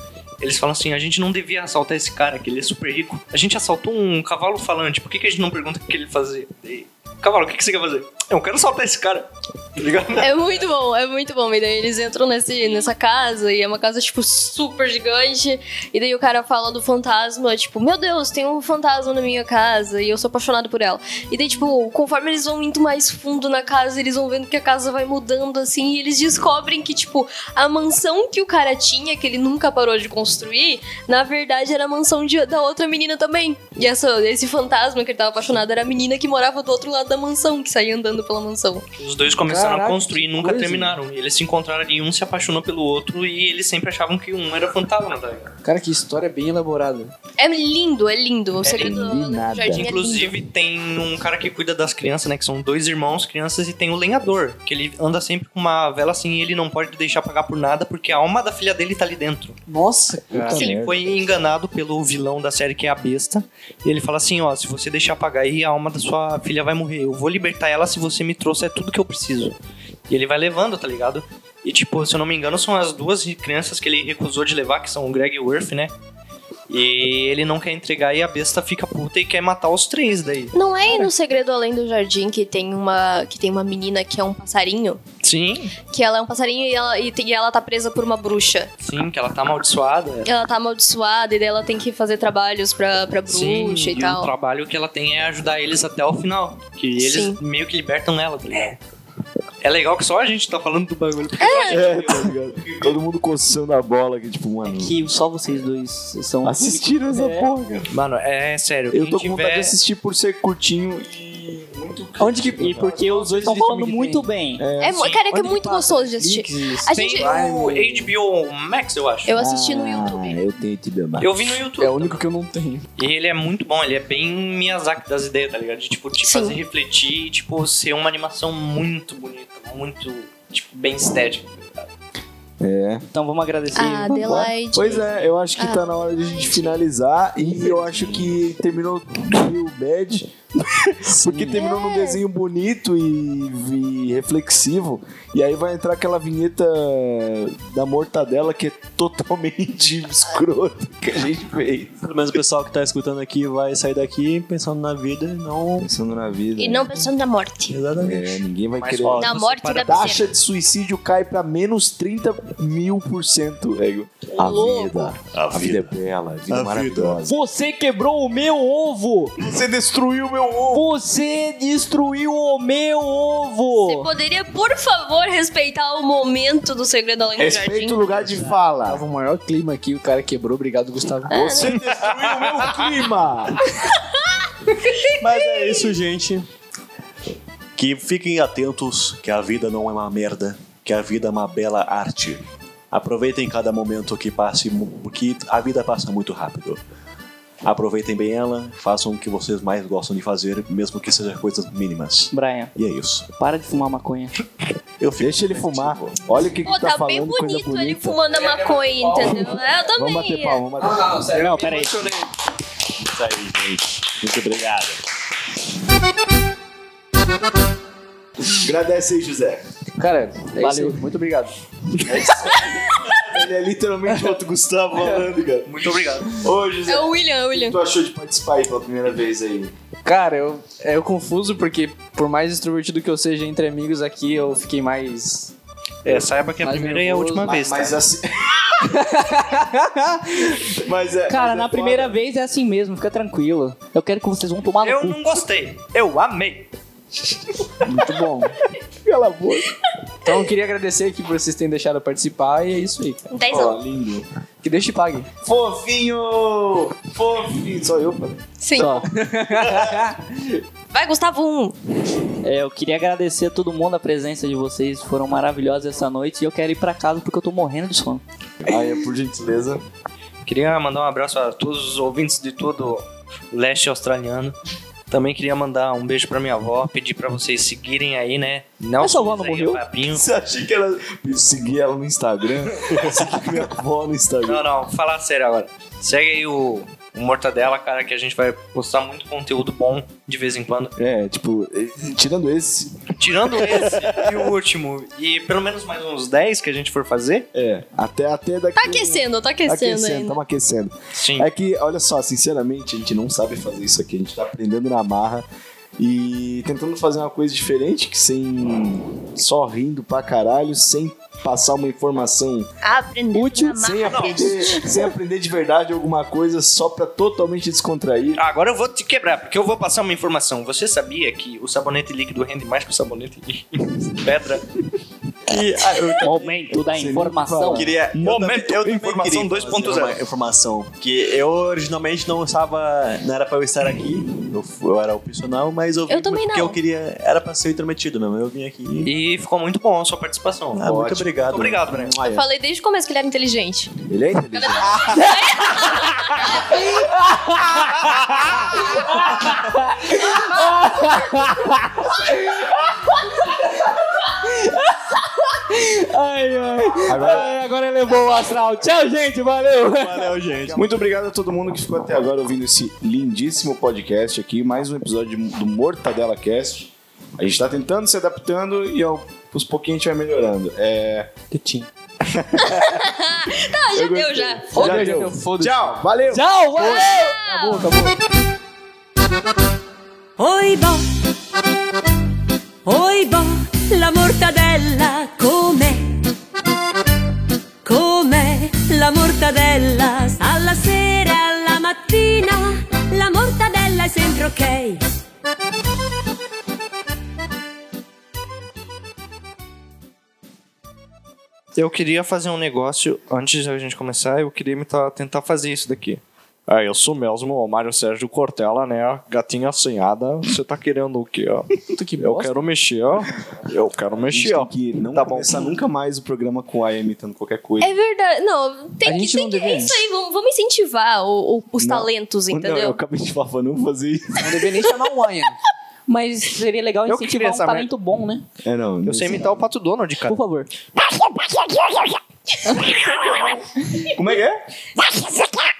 eles falam assim, a gente não devia assaltar esse cara, que ele é super rico. A gente assaltou um cavalo falante, por que, que a gente não pergunta o que ele fazia? Daí, Cavalo, o que, que você quer fazer? Eu quero assaltar esse cara, tá ligado? É muito bom, é muito bom. E daí eles entram nesse, nessa casa e é uma casa, tipo, super gigante. E daí o cara fala do fantasma, tipo, meu Deus, tem um fantasma na minha casa e eu sou apaixonado por ela. E daí, tipo, conforme eles vão indo mais fundo na casa, eles vão vendo que a casa vai mudando assim. E eles descobrem que, tipo, a mansão que o cara tinha, que ele nunca parou de construir, na verdade era a mansão de- da outra menina também. E essa, esse fantasma que ele tava apaixonado era a menina que morava do outro lado da mansão, que saía andando pela mansão. Os dois começaram Caraca, a construir e nunca coisa. terminaram. E eles se encontraram e um se apaixonou pelo outro e eles sempre achavam que um era fantasma, tá? Cara, que história bem elaborada. É lindo, é lindo. O segredo lindo do nada. jardim é lindo. Inclusive, tem um cara que cuida das crianças, né? Que são dois irmãos, crianças, e tem o lenhador. Que ele anda sempre com uma vela assim e ele não pode deixar pagar por nada porque a alma da filha dele tá ali dentro. Nossa, cara. Ele foi enganado pelo vilão da série, que é a besta. E ele fala assim: ó, se você deixar pagar aí, a alma da sua filha vai morrer. Eu vou libertar ela se você me trouxer tudo que eu preciso. E ele vai levando, tá ligado? E tipo, se eu não me engano, são as duas crianças que ele recusou de levar, que são o Greg e o Earth, né? E ele não quer entregar e a besta fica puta e quer matar os três daí. Não é no Segredo Além do Jardim que tem uma que tem uma menina que é um passarinho? Sim, Que ela é um passarinho e ela, e, tem- e ela tá presa por uma bruxa. sim, que ela tá amaldiçoada. Ela tá amaldiçoada e daí ela tem que fazer trabalhos pra, pra bruxa Sim, e e o tal. trabalho que ela tem é ajudar eles até o final. Que eles Sim. meio que libertam ela, tá ligado? É legal que só a gente tá falando do bagulho. Porque só a gente É, tá ligado? Todo mundo coçando a bola aqui, tipo, mano. Que só vocês dois são. Assistiram essa É. porra, cara. Mano, é sério. Eu tô com vontade tiver- de assistir por ser curtinho e. Onde que. E porque os dois estão falando muito bem. É, Sim. cara, é que é muito gostoso de assistir. A Tem gente, o HBO Max, eu acho. eu assisti no Ah, YouTube. eu tenho HBO Max. Eu vi no YouTube. É o único que eu não tenho. E ele é muito bom, ele é bem Miyazaki das ideias, tá ligado? De, tipo, te Sim. fazer refletir e, tipo, ser uma animação muito bonita, muito, tipo, bem estética. tá ligado? Então vamos agradecer. A Adelaide. Pois é, eu acho que Ah. tá na hora de a gente finalizar e eu acho que terminou meio bad. Porque terminou É. num desenho bonito e, e reflexivo. E aí vai entrar aquela vinheta da mortadela que é totalmente escrota que a gente fez. Pelo menos o pessoal que tá escutando aqui vai sair daqui pensando na vida e não. Pensando na vida. E não pensando na morte. Exatamente. É, ninguém vai Mas, querer. ó, Na morte para- da Taxa de suicídio cai pra menos 30 mil por cento, Ego. A Louco. vida. A vida é bela, a vida é A maravilhosa. Você quebrou o meu ovo! Você destruiu meu ovo! Você destruiu o meu Você ovo! poderia, por favor, respeitar o momento do Segredo Além do Respeita Jardim? o lugar de fala. Tava o maior clima aqui, o cara quebrou. Obrigado, Gustavo. Você destruiu o meu clima! Mas é isso, gente. Que fiquem atentos que a vida não é uma merda, que a vida é uma bela arte. Aproveitem cada momento que passe, mu- porque a vida passa muito rápido. Aproveitem bem ela, façam o que vocês mais gostam de fazer, mesmo que sejam coisas mínimas. Brian, E é isso. para de fumar maconha. Eu fico Deixa ele fumar. Olha o que, Pô, que tá, tá bem falando, coisa bonito ele bonita. fumando a maconha, entendeu? É, Eu também. Vamos bater palma, vamos bater palma. não, sério. Não, peraí. Isso aí, gente. Muito obrigado. Agradece aí, José. Cara, é Valeu. isso aí. Muito obrigado. Ele é literalmente outro Gustavo falando, cara. Muito obrigado. Ô, José, É o William, é o o William. que tu achou de participar aí pela primeira vez aí? Cara, eu, é eu confuso porque, por mais extrovertido que eu seja entre amigos aqui, eu fiquei mais. É, saiba que a Mais primeira e a nervoso, última mas- vez, tá? Mas assim. mas é. Cara, mas na é primeira foda. vez é assim mesmo, fica tranquilo. Eu quero que vocês vão tomar no Eu cu. não gostei. Eu amei. Muito bom. Cala a boca. Então eu queria agradecer aqui por vocês terem deixado participar e é isso aí, cara. Dezão. Ó, lindo. Que Deus te pague. Fofinho! Fofinho! Só eu, pai. Sim. Só. Vai, Gustavo 1. É, eu queria agradecer a todo mundo a presença de vocês, foram maravilhosos essa noite e eu quero ir pra casa porque eu tô morrendo de sono. Aí, por gentileza. Queria mandar um abraço a todos os ouvintes de todo o leste australiano. Também queria mandar um beijo pra minha avó, pedir pra vocês seguirem aí, né? Nelson sua avó não morreu? Você achei que era. Seguir ela no Instagram? Seguir minha avó no Instagram. Não, não, falar sério agora. Segue aí o, o Mortadela, cara, que a gente vai postar muito conteúdo bom de vez em quando. É, tipo, tirando esse, Tirando esse e o último, e pelo menos mais uns 10 que a gente for fazer. é, até, até daqui. Tá aquecendo, tá aquecendo, aquecendo, ainda. estamos aquecendo. Sim. É que, olha só, sinceramente, a gente não sabe fazer isso aqui. A gente tá aprendendo na marra e tentando fazer uma coisa diferente, que sem só rindo pra caralho, sem passar uma informação Aprendendo útil, sem aprender, sem aprender de verdade alguma coisa só pra totalmente descontrair. Agora eu vou te quebrar, porque eu vou passar uma informação. Você sabia que o sabonete líquido rende mais que o sabonete de pedra? E, ah, eu Momento da informação. queria. eu Momento, também- eu também informação queria fazer 2.0. Uma informação. Que eu originalmente não estava. Não era pra eu estar aqui. Eu, eu era opcional, mas eu vim Eu também porque não. eu queria. Era pra ser intrometido mesmo. Eu vim aqui. E ficou muito bom a sua participação. Ah, muito obrigado. Muito obrigado, Breno. Eu falei desde o começo que ele era inteligente. Ele é inteligente. Ai, ai. Agora- Ai, agora ele levou o astral. Tchau, gente. Valeu. Valeu, gente. Muito obrigado a todo mundo que ficou até agora ouvindo esse lindíssimo podcast aqui. Mais um episódio do Mortadela Cast. A gente tá tentando se adaptando e ao, aos pouquinhos a gente vai melhorando. É. Tá, já deu, já. Já Já deu. foda-se. Tchau, valeu! Tchau, valeu. Acabou, acabou. Oi bo, oi bo, la mortadella com'è? Com'è la mortadella? Alla sera, alla mattina, la mortadella è sempre ok. Eu queria fazer um negócio, antes da gente começar, eu queria tentar fazer isso daqui. É, eu sou mesmo o Mário Sérgio Cortella, né? Gatinha assanhada. Você tá querendo o quê, ó? Puta que Eu bosta. quero mexer, ó. Eu quero mexer, ó. que não Tá bom. começar nunca mais o programa com a imitando qualquer coisa. É verdade. Não, tem A que. gente Tem não que devia é isso aí, vamos, vamos incentivar o- o- os Não. talentos, Não, eu entendeu? acabei de falar pra não fazer isso. Não devia nem chamar o Anha. Mas seria legal Eu queria incentivar um essa talento bom, né? É, não. Eu sei imitar o Pato Donald, cara. Por favor. Como é que é?